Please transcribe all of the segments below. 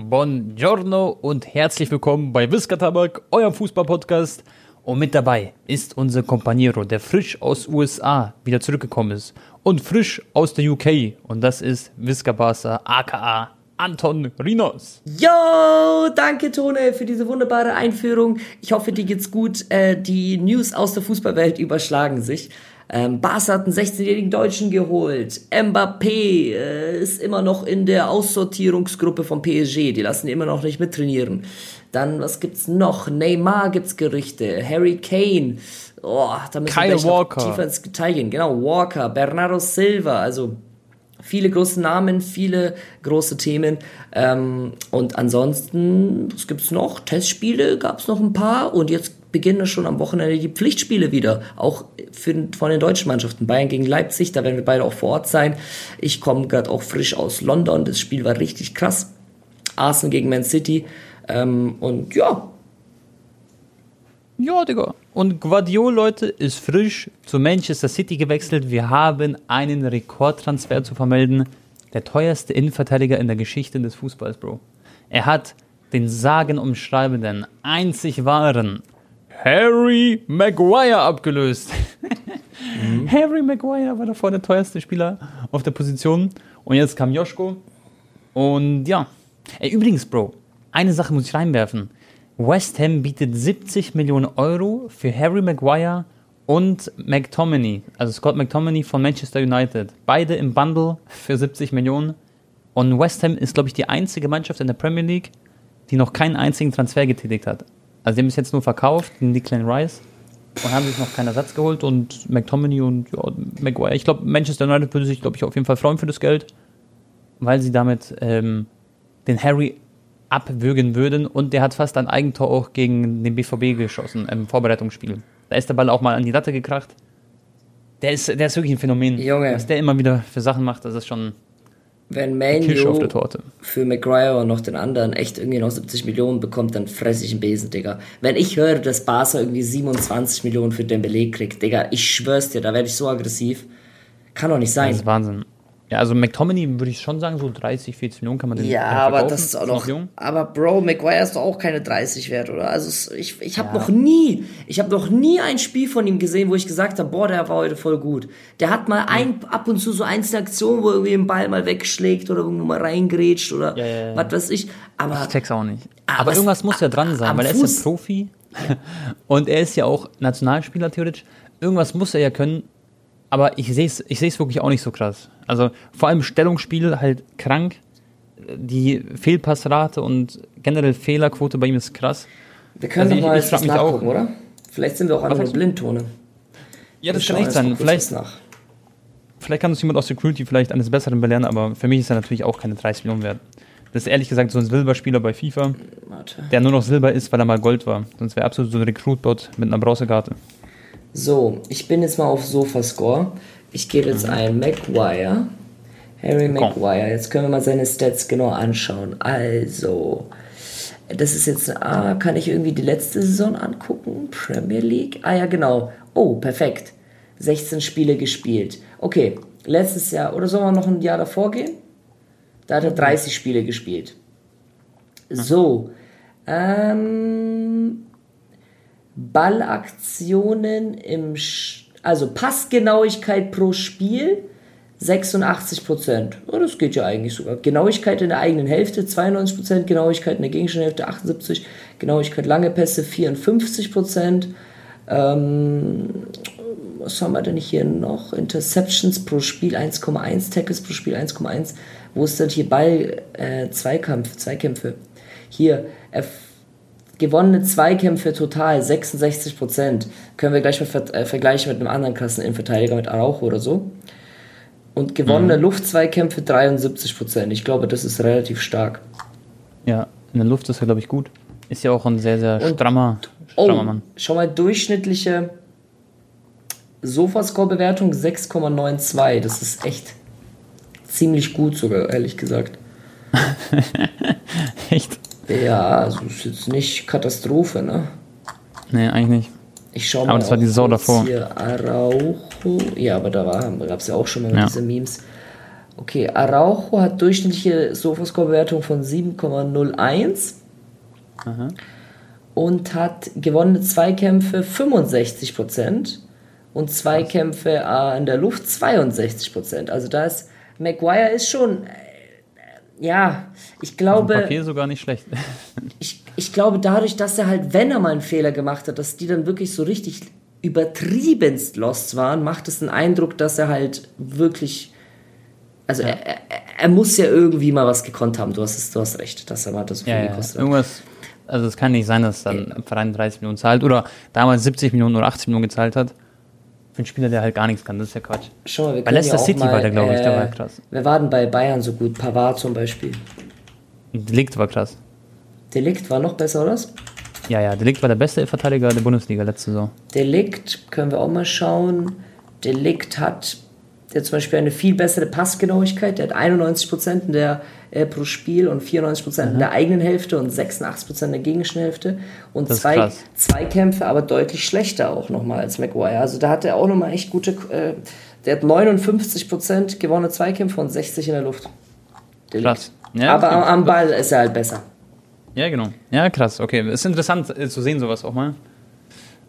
Buongiorno und herzlich willkommen bei Whisker Tabak, eurem Fußball-Podcast. Und mit dabei ist unser Companiero, der frisch aus USA wieder zurückgekommen ist und frisch aus der UK. Und das ist Whisker Barca, aka Anton Rinos. Yo, danke Tone für diese wunderbare Einführung. Ich hoffe, dir geht's gut. Äh, die News aus der Fußballwelt überschlagen sich. Ähm, Barca hat einen 16-jährigen Deutschen geholt. Mbappé äh, ist immer noch in der Aussortierungsgruppe vom PSG. Die lassen ihn immer noch nicht mittrainieren. Dann, was gibt's noch? Neymar gibt's Gerüchte. Harry Kane. Oh, da müssen Kyle wir Walker. tiefer ins Detail gehen. Genau, Walker, Bernardo Silva. Also viele große Namen, viele große Themen. Ähm, und ansonsten, was gibt's noch? Testspiele gab's noch ein paar und jetzt beginnen schon am Wochenende die Pflichtspiele wieder, auch für, von den deutschen Mannschaften. Bayern gegen Leipzig, da werden wir beide auch vor Ort sein. Ich komme gerade auch frisch aus London, das Spiel war richtig krass. Arsenal gegen Man City ähm, und ja, Ja, Digga. Und Guardiol, Leute, ist frisch zu Manchester City gewechselt. Wir haben einen Rekordtransfer zu vermelden. Der teuerste Innenverteidiger in der Geschichte des Fußballs, Bro. Er hat den sagenumschreibenden, einzig wahren Harry Maguire abgelöst. Harry Maguire war davor der teuerste Spieler auf der Position. Und jetzt kam Joschko. Und ja. Ey, übrigens, Bro, eine Sache muss ich reinwerfen. West Ham bietet 70 Millionen Euro für Harry Maguire und McTominay, also Scott McTominay von Manchester United. Beide im Bundle für 70 Millionen. Und West Ham ist, glaube ich, die einzige Mannschaft in der Premier League, die noch keinen einzigen Transfer getätigt hat. Also die haben es jetzt nur verkauft, den Declan Rice, und haben sich noch keinen Ersatz geholt. Und McTominay und ja, Maguire, ich glaube, Manchester United würde sich, glaube ich, auf jeden Fall freuen für das Geld, weil sie damit ähm, den Harry abwürgen würden und der hat fast ein Eigentor auch gegen den BVB geschossen im Vorbereitungsspiel. Da ist der Ball auch mal an die Latte gekracht. Der ist, der ist wirklich ein Phänomen. Junge. Was der immer wieder für Sachen macht, das ist schon wenn Manu für Maguire und noch den anderen echt irgendwie noch 70 Millionen bekommt, dann fress ich einen Besen, Digga. Wenn ich höre, dass Barca irgendwie 27 Millionen für Dembele kriegt, Digga, ich schwör's dir, da werde ich so aggressiv. Kann doch nicht sein. Das ist Wahnsinn. Ja, also McTominay würde ich schon sagen, so 30, 40 Millionen kann man den Ja, aber das ist auch noch. jung. Aber Bro, Maguire ist doch auch keine 30 wert, oder? Also ich, ich habe noch nie, ich habe noch nie ein Spiel von ihm gesehen, wo ich gesagt habe, boah, der war heute voll gut. Der hat mal ein, ab und zu so einzelne Aktionen, wo er irgendwie den Ball mal wegschlägt oder irgendwo mal reingrätscht oder Ja, ja, ja. was weiß ich. Aber Ich check's auch nicht. Aber Aber es- irgendwas muss ja dran sein, weil er ist Fuß- ja Profi und er ist ja auch Nationalspieler theoretisch. Irgendwas muss er ja können, aber ich sehe es ich seh's wirklich auch nicht so krass. Also vor allem Stellungsspiel halt krank, die Fehlpassrate und generell Fehlerquote bei ihm ist krass. wir können Also doch ich- mal ich was mich auch. nachgucken, oder? Vielleicht sind wir auch einfach du? Blindtone. Ja, das kann echt sein. Vielleicht, vielleicht kann uns jemand aus Security vielleicht eines Besseren belehren, aber für mich ist er natürlich auch keine 30 Millionen wert. Das ist ehrlich gesagt so ein Silberspieler bei FIFA, Warte. der nur noch Silber ist, weil er mal Gold war. Sonst wäre absolut so ein Recruitbot mit einer Bronzekarte. So, ich bin jetzt mal auf Sofascore. Ich gebe jetzt ein Maguire. Harry Maguire. Jetzt können wir mal seine Stats genau anschauen. Also, das ist jetzt, ah, kann ich irgendwie die letzte Saison angucken? Premier League? Ah ja, genau. Oh, perfekt. 16 Spiele gespielt. Okay, letztes Jahr, oder sollen wir noch ein Jahr davor gehen? Da hat er 30 Spiele gespielt. So, ähm, Ballaktionen im, Sch also Passgenauigkeit pro Spiel 86%. Ja, das geht ja eigentlich sogar. Genauigkeit in der eigenen Hälfte 92%, Genauigkeit in der gegnerischen Hälfte 78%, Genauigkeit lange Pässe 54%. Ähm, was haben wir denn hier noch? Interceptions pro Spiel 1,1, Tackles pro Spiel 1,1. Wo ist denn hier Ball, äh, Zweikampf, Zweikämpfe? Hier, F gewonnene Zweikämpfe total 66%. Können wir gleich mal ver äh, vergleichen mit einem anderen krassen Innenverteidiger, mit Araujo oder so. Und gewonnene Luftzweikämpfe 73%. Ich glaube, das ist relativ stark. Ja, in der Luft ist er, glaube ich, gut. Ist ja auch ein sehr, sehr strammer, Oh, strammer Mann. schau mal, durchschnittliche Sofascore-Bewertung 6,92. Das ist echt ziemlich gut sogar, ehrlich gesagt. Echt? Ja, also ist jetzt nicht Katastrophe, ne? Nee, eigentlich nicht. Ich schau mal. Aber das war die kurz davor. Hier Araujo. Ja, aber da gab es ja auch schon mal Ja. diese Memes. Okay, Araujo hat durchschnittliche Sofascore-Bewertung von 7,01 und hat gewonnene Zweikämpfe 65% und Zweikämpfe äh, in der Luft 62%. Also da ist, Maguire ist schon, ja, ich glaube... Papier sogar nicht schlecht. ich, ich glaube, dadurch, dass er halt, wenn er mal einen Fehler gemacht hat, dass die dann wirklich so richtig übertriebenst lost waren, macht es den Eindruck, dass er halt wirklich. Also Ja. er, er, er muss ja irgendwie mal was gekonnt haben. Du hast, es, du hast recht, dass er mal das viel Ja, ja. gekostet hat. Irgendwas, also es kann nicht sein, dass dann ein Verein 30 Millionen zahlt oder damals 70 Millionen oder 80 Millionen gezahlt hat. Für einen Spieler, der halt gar nichts kann, das ist ja Quatsch. Schau mal, wir Bei Leicester ja City mal, war der, glaube ich, der äh, war krass. Wer war denn bei Bayern so gut? Pavard zum Beispiel. Delikt war krass. Delikt war noch besser, oder? Ja, ja, Delikt war der beste Verteidiger der Bundesliga letzte Saison. Delikt, können wir auch mal schauen. Delikt hat der zum Beispiel eine viel bessere Passgenauigkeit. Der hat 91% in der, äh, pro Spiel und 94% in der eigenen Hälfte und 86% in der gegnerischen Hälfte. Und Das zwei, zwei Kämpfe aber deutlich schlechter auch nochmal als Maguire. Also da hat er auch nochmal echt gute. Äh, der hat 59% gewonnene Zweikämpfe und 60 in der Luft. Krass. Ja, aber am, am Ball ist er halt besser. Ja, genau. Ja, krass. Okay, ist interessant äh, zu sehen, sowas auch mal.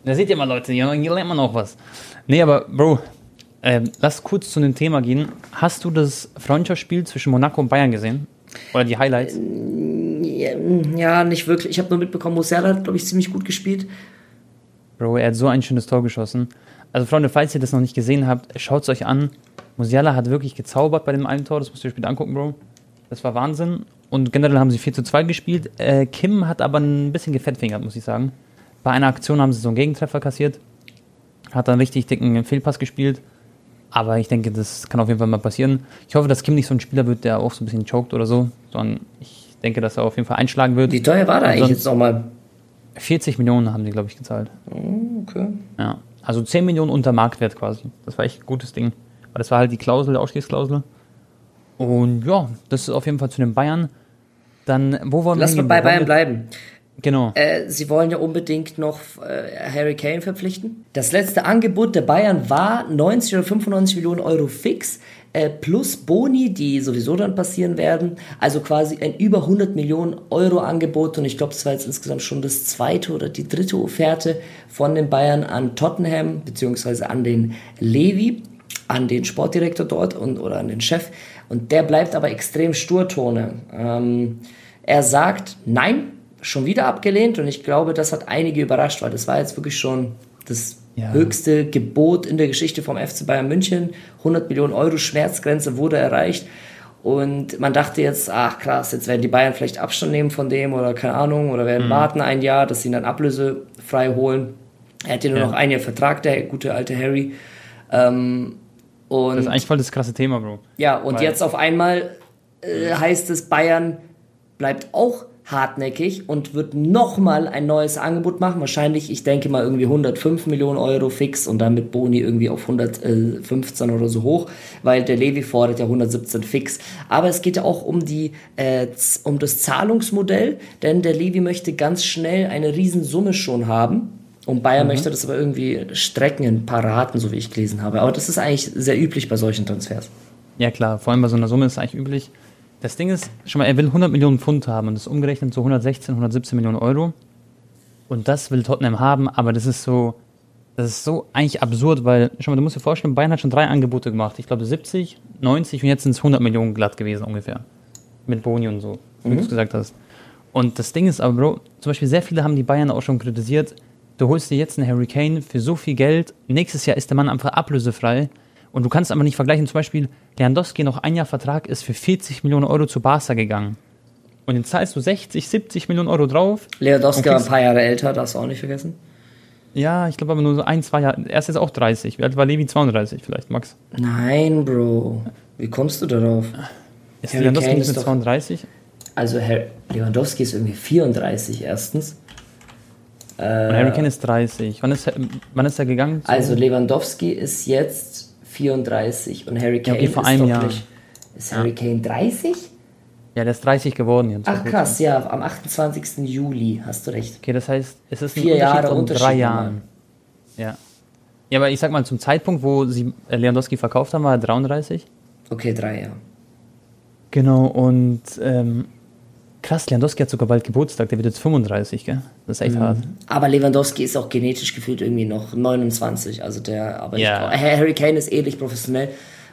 Da seht ihr mal, Leute, hier lernt man auch was. Nee, aber Bro, ähm, lass kurz zu dem Thema gehen. Hast du das Freundschaftsspiel zwischen Monaco und Bayern gesehen? Oder die Highlights? Ja, Ja, nicht wirklich. Ich habe nur mitbekommen, Musiala hat, glaube ich, ziemlich gut gespielt. Bro, er hat so ein schönes Tor geschossen. Also, Freunde, falls ihr das noch nicht gesehen habt, schaut es euch an. Musiala hat wirklich gezaubert bei dem einen Tor. Das müsst ihr euch später angucken, Bro. Das war Wahnsinn. Und generell haben sie 4 zu 2 gespielt. Äh, Kim hat aber ein bisschen gefettfingert, muss ich sagen. Bei einer Aktion haben sie so einen Gegentreffer kassiert. Hat dann richtig dicken Fehlpass gespielt. Aber ich denke, das kann auf jeden Fall mal passieren. Ich hoffe, dass Kim nicht so ein Spieler wird, der auch so ein bisschen choked oder so. Sondern ich denke, dass er auf jeden Fall einschlagen wird. Wie teuer war der eigentlich jetzt nochmal? 40 Millionen haben die, glaube ich, gezahlt. Okay. Ja, also 10 Millionen unter Marktwert quasi. Das war echt ein gutes Ding. Weil das war halt die Klausel, die Ausstiegsklausel. Und ja, das ist auf jeden Fall zu den Bayern. Dann, wo wollen Lass wir mal bei? Bayern bleiben. Genau. Äh, sie wollen ja unbedingt noch äh, Harry Kane verpflichten. Das letzte Angebot der Bayern war 90 oder 95 Millionen Euro fix. Äh, plus Boni, die sowieso dann passieren werden. Also quasi ein über 100 Millionen Euro Angebot. Und ich glaube, das war jetzt insgesamt schon das zweite oder die dritte Offerte von den Bayern an Tottenham, beziehungsweise an den Levi, an den Sportdirektor dort und, oder an den Chef. Und der bleibt aber extrem sturtone. Ähm, er sagt, nein, schon wieder abgelehnt. Und ich glaube, das hat einige überrascht, weil das war jetzt wirklich schon das Ja. höchste Gebot in der Geschichte vom FC Bayern München. 100 Millionen Euro Schmerzgrenze wurde erreicht. Und man dachte jetzt, ach krass, jetzt werden die Bayern vielleicht Abstand nehmen von dem oder keine Ahnung, oder werden warten ein Jahr, dass sie ihn dann ablösefrei holen. Er hat ja nur noch ein Jahr Vertrag, der gute alte Harry. Ähm, und Das ist eigentlich voll das krasse Thema, Bro. ja, und Weil- jetzt auf einmal äh, heißt es, Bayern bleibt auch hartnäckig und wird nochmal ein neues Angebot machen. Wahrscheinlich, ich denke mal, irgendwie 105 Millionen Euro fix und dann mit Boni irgendwie auf 115 oder so hoch, weil der Levi fordert ja 117 fix. Aber es geht ja auch um, die, äh, um das Zahlungsmodell, denn der Levi möchte ganz schnell eine Riesensumme schon haben. Und Bayern möchte das aber irgendwie strecken in ein paar Raten, so wie ich gelesen habe. Aber das ist eigentlich sehr üblich bei solchen Transfers. Ja, klar, vor allem bei so einer Summe ist es eigentlich üblich. Das Ding ist, schon mal, er will 100 Millionen Pfund haben und das umgerechnet so 116, 117 Millionen Euro. Und das will Tottenham haben, aber das ist so, das ist so eigentlich absurd, weil, schon mal, du musst dir vorstellen, Bayern hat schon drei Angebote gemacht. Ich glaube 70, 90 und jetzt sind es 100 Millionen glatt gewesen ungefähr. Mit Boni und so, wie du es gesagt hast. Und das Ding ist aber, Bro, zum Beispiel sehr viele haben die Bayern auch schon kritisiert. Du holst dir jetzt einen Harry Kane für so viel Geld. Nächstes Jahr ist der Mann einfach ablösefrei. Und du kannst aber nicht vergleichen. Zum Beispiel, Lewandowski noch ein Jahr Vertrag ist für 40 Millionen Euro zu Barca gegangen. Und jetzt zahlst du 60, 70 Millionen Euro drauf. Lewandowski war ein paar Jahre älter, darfst du auch nicht vergessen. Ja, ich glaube aber nur so ein, zwei Jahre. Er ist jetzt auch 30. Wie alt war Levi? 32 vielleicht, Max. Nein, Bro. Wie kommst du darauf? Ist Harry Lewandowski Kane nicht mit doch- 32? Also Herr Lewandowski ist irgendwie 34 erstens. Und Harry Kane ist 30. Wann ist er, wann ist er gegangen? Also Lewandowski ist jetzt 34 und Harry Kane okay, vor ist einem Jahr. nicht. Ist Harry Kane 30? ja, der ist 30 geworden jetzt. Ach krass, ja, am 28. Juli, hast du recht. Okay, das heißt, es ist ein Vier Jahre von Unterschied drei. Jahren. Ja. Ja, aber ich sag mal, zum Zeitpunkt, wo sie äh, Lewandowski verkauft haben, war er 33. Okay, drei Jahre. Genau, und ähm, krass, Lewandowski hat sogar bald Geburtstag, der wird jetzt 35, gell? Das ist echt Mhm. hart. Aber Lewandowski ist auch genetisch gefühlt irgendwie noch 29. Also der, aber Ja. ich Harry Kane ist ähnlich professionell.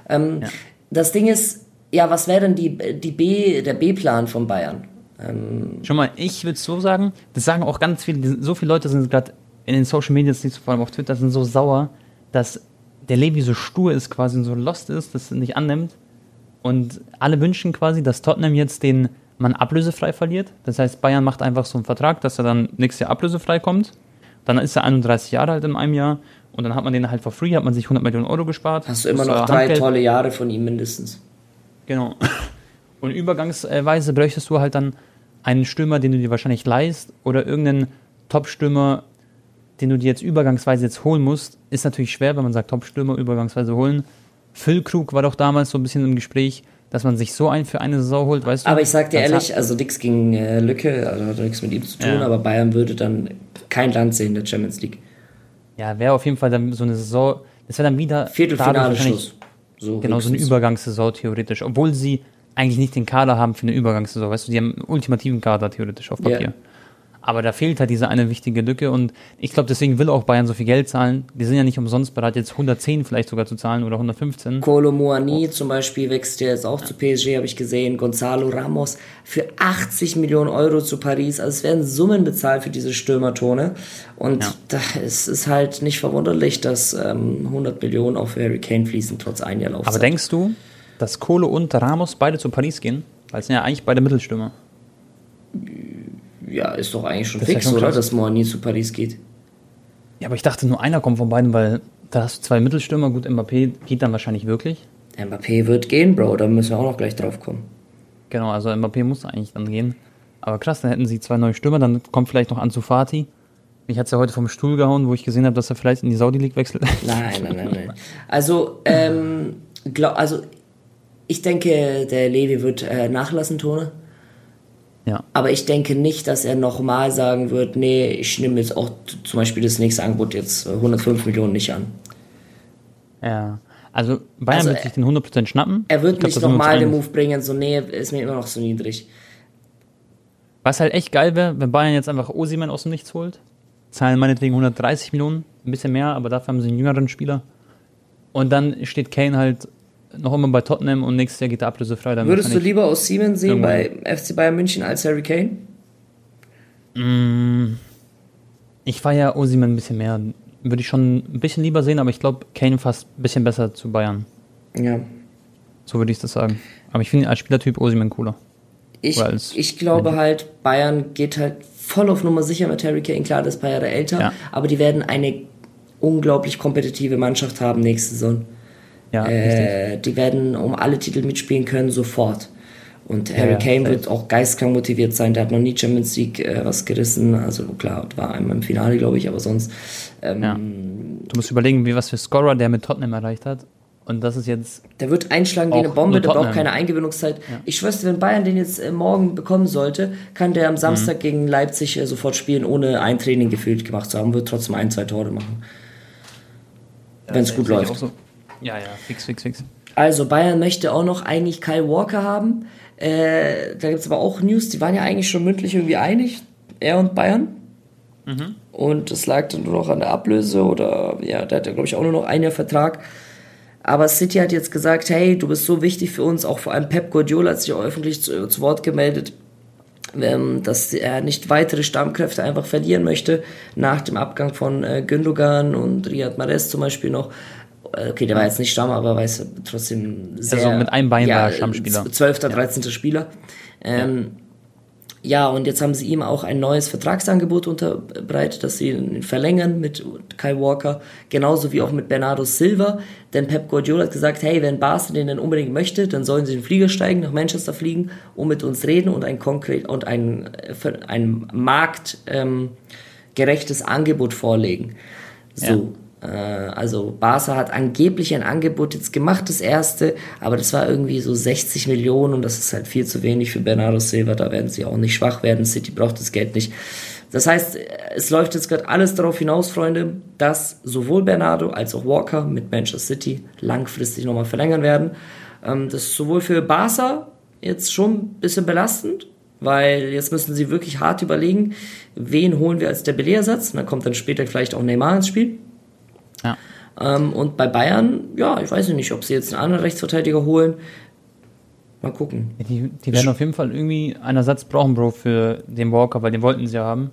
Ähm, Das Ding ist, ja, was wäre denn die, die B, der B-Plan von Bayern? Ähm, Schon mal, ich würde so sagen, das sagen auch ganz viele, so viele Leute sind gerade in den Social Media, vor allem auf Twitter, sind so sauer, dass der Levi so stur ist quasi und so lost ist, dass er nicht annimmt. Und alle wünschen quasi, dass Tottenham jetzt den man ablösefrei verliert. Das heißt, Bayern macht einfach so einen Vertrag, dass er dann nächstes Jahr ablösefrei kommt. Dann ist er 31 Jahre alt in einem Jahr und dann hat man den halt for free, hat man sich 100 Millionen Euro gespart. hast du immer noch drei Handgeld. tolle Jahre von ihm mindestens. Genau. Und übergangsweise bräuchtest du halt dann einen Stürmer, den du dir wahrscheinlich leist oder irgendeinen Top-Stürmer, den du dir jetzt übergangsweise jetzt holen musst. Ist natürlich schwer, wenn man sagt Top-Stürmer übergangsweise holen. Phil Krug war doch damals so ein bisschen im Gespräch, dass man sich so einen für eine Saison holt, weißt du? Aber ich sag dir ehrlich, also nichts gegen äh, Lücke, also hat nichts mit ihm zu tun, Ja. aber Bayern würde dann kein Land sehen in der Champions League. Ja, wäre auf jeden Fall dann so eine Saison, das wäre dann wieder Viertelfinale Schluss. So Genau, so eine. Übergangssaison theoretisch. Obwohl sie eigentlich nicht den Kader haben für eine Übergangssaison. Weißt du, die haben einen ultimativen Kader theoretisch auf Papier. Ja. Aber da fehlt halt diese eine wichtige Lücke und ich glaube, deswegen will auch Bayern so viel Geld zahlen. Die sind ja nicht umsonst bereit, jetzt 110 vielleicht sogar zu zahlen oder 115. Kolo Muani zum Beispiel wechselt ja jetzt auch zu PSG, habe ich gesehen. Gonzalo Ramos für 80 Millionen Euro zu Paris. Also es werden Summen bezahlt für diese Stürmertone. Und Ja. da ist es halt nicht verwunderlich, dass ähm, 100 Millionen auch für Harry Kane fließen, trotz ein Jahr Laufzeit. Aber denkst du, dass Kohle und Ramos beide zu Paris gehen? Weil es sind ja eigentlich beide Mittelstürmer. Ja, ist doch eigentlich schon Das ist ja fix, schon oder? Dass Muani zu Paris geht. Ja, aber ich dachte, nur einer kommt von beiden, weil da hast du zwei Mittelstürmer. Gut, Mbappé geht dann wahrscheinlich wirklich. Mbappé wird gehen, Bro. Da müssen wir auch noch gleich drauf kommen. Genau, also Mbappé muss eigentlich dann gehen. Aber krass, dann hätten sie zwei neue Stürmer, dann kommt vielleicht noch Ansu Fati. Mich hat ja heute vom Stuhl gehauen, wo ich gesehen habe, dass er vielleicht in die Saudi League wechselt. Nein, nein, nein, nein. Also, ähm, glaub, also ich denke, der Levi wird äh, nachlassen, Tone. Ja. Aber ich denke nicht, dass er nochmal sagen wird, nee, ich nehme jetzt auch zum Beispiel das nächste Angebot jetzt äh, 105 Millionen nicht an. Ja. Also Bayern Also, wird sich den 100% schnappen. Er wird glaub, nicht nochmal den. Move bringen, so nee, ist mir immer noch so niedrig. Was halt echt geil wäre, wenn Bayern jetzt einfach Osiman aus dem Nichts holt. Zahlen meinetwegen 130 Millionen, ein bisschen mehr, aber dafür haben sie einen jüngeren Spieler. Und dann steht Kane halt noch immer bei Tottenham und nächstes Jahr geht er ablösefrei. Dann Würdest du lieber aus Siemens sehen bei FC Bayern München als Harry Kane? Ich feiere Osiman ein bisschen mehr. Würde ich schon ein bisschen lieber sehen, aber ich glaube, Kane fast ein bisschen besser zu Bayern. Ja. So würde ich das sagen. Aber ich finde als Spielertyp Osiman cooler. Ich, ich glaube halt, Bayern geht halt voll auf Nummer sicher mit Harry Kane. Klar, das ist ein paar Jahre älter, Ja. aber die werden eine unglaublich kompetitive Mannschaft haben nächste Saison. Ja. Äh, die werden um alle Titel mitspielen können, sofort. Und Harry ja, Kane wird auch geistkrank motiviert sein. Der hat noch nie Champions League äh, was gerissen. Also klar, war einmal im Finale, glaube ich, aber sonst. Ähm, Ja. Du musst überlegen, wie was für Scorer der mit Tottenham erreicht hat. Und das ist jetzt Der wird einschlagen wie Auch eine Bombe, der braucht keine Eingewöhnungszeit. Ich schwöre, dir, wenn Bayern den jetzt äh, morgen bekommen sollte, kann der am Samstag gegen Leipzig äh, sofort spielen, ohne ein Training gefühlt gemacht zu haben, wird trotzdem ein, zwei Tore machen. Wenn es gut sehe ich läuft. Ja, ja, fix, fix, fix. Also Bayern möchte auch noch eigentlich Kyle Walker haben. Äh, da gibt es aber auch News, die waren ja eigentlich schon mündlich irgendwie einig, er und Bayern. Und es lag dann nur noch an der Ablöse oder ja, der hat ja glaube ich auch nur noch ein Jahr Vertrag. Aber City hat jetzt gesagt, hey, du bist so wichtig für uns, auch vor allem Pep Guardiola hat sich auch öffentlich zu, zu Wort gemeldet, ähm, dass er nicht weitere Stammkräfte einfach verlieren möchte nach dem Abgang von äh, Gündogan und Riyad Mahrez zum Beispiel noch. Äh, Okay, der war jetzt nicht Stamm, aber weiß trotzdem sehr. Also mit einem Bein war er Stammspieler. 12. 13. Spieler. Ähm, ja, und jetzt haben sie ihm auch ein neues Vertragsangebot unterbreitet, dass sie ihn verlängern mit Kai Walker, genauso wie auch mit Bernardo Silva. Denn Pep Guardiola hat gesagt, hey, wenn Barca den denn unbedingt möchte, dann sollen sie in den Flieger steigen, nach Manchester fliegen und mit uns reden und ein konkret und ein, äh, ein marktgerechtes ähm, Angebot vorlegen. So. Äh, also Barca hat angeblich ein Angebot jetzt gemacht, das erste, aber das war irgendwie so 60 Millionen und das ist halt viel zu wenig für Bernardo Silva. Da werden sie auch nicht schwach werden. City braucht das Geld nicht. Das heißt, es läuft jetzt gerade alles darauf hinaus, Freunde, dass sowohl Bernardo als auch Walker mit Manchester City langfristig nochmal verlängern werden. Ähm, das ist sowohl für Barca jetzt schon ein bisschen belastend, weil jetzt müssen sie wirklich hart überlegen, wen holen wir als der Beleersatz. Dann kommt dann später vielleicht auch Neymar ins Spiel. Ja. Ähm, und bei Bayern, ja, ich weiß nicht, ob sie jetzt einen anderen Rechtsverteidiger holen. Mal gucken. Die, die werden auf jeden Fall irgendwie einen Ersatz brauchen, Bro, für den Walker, weil den wollten sie ja haben.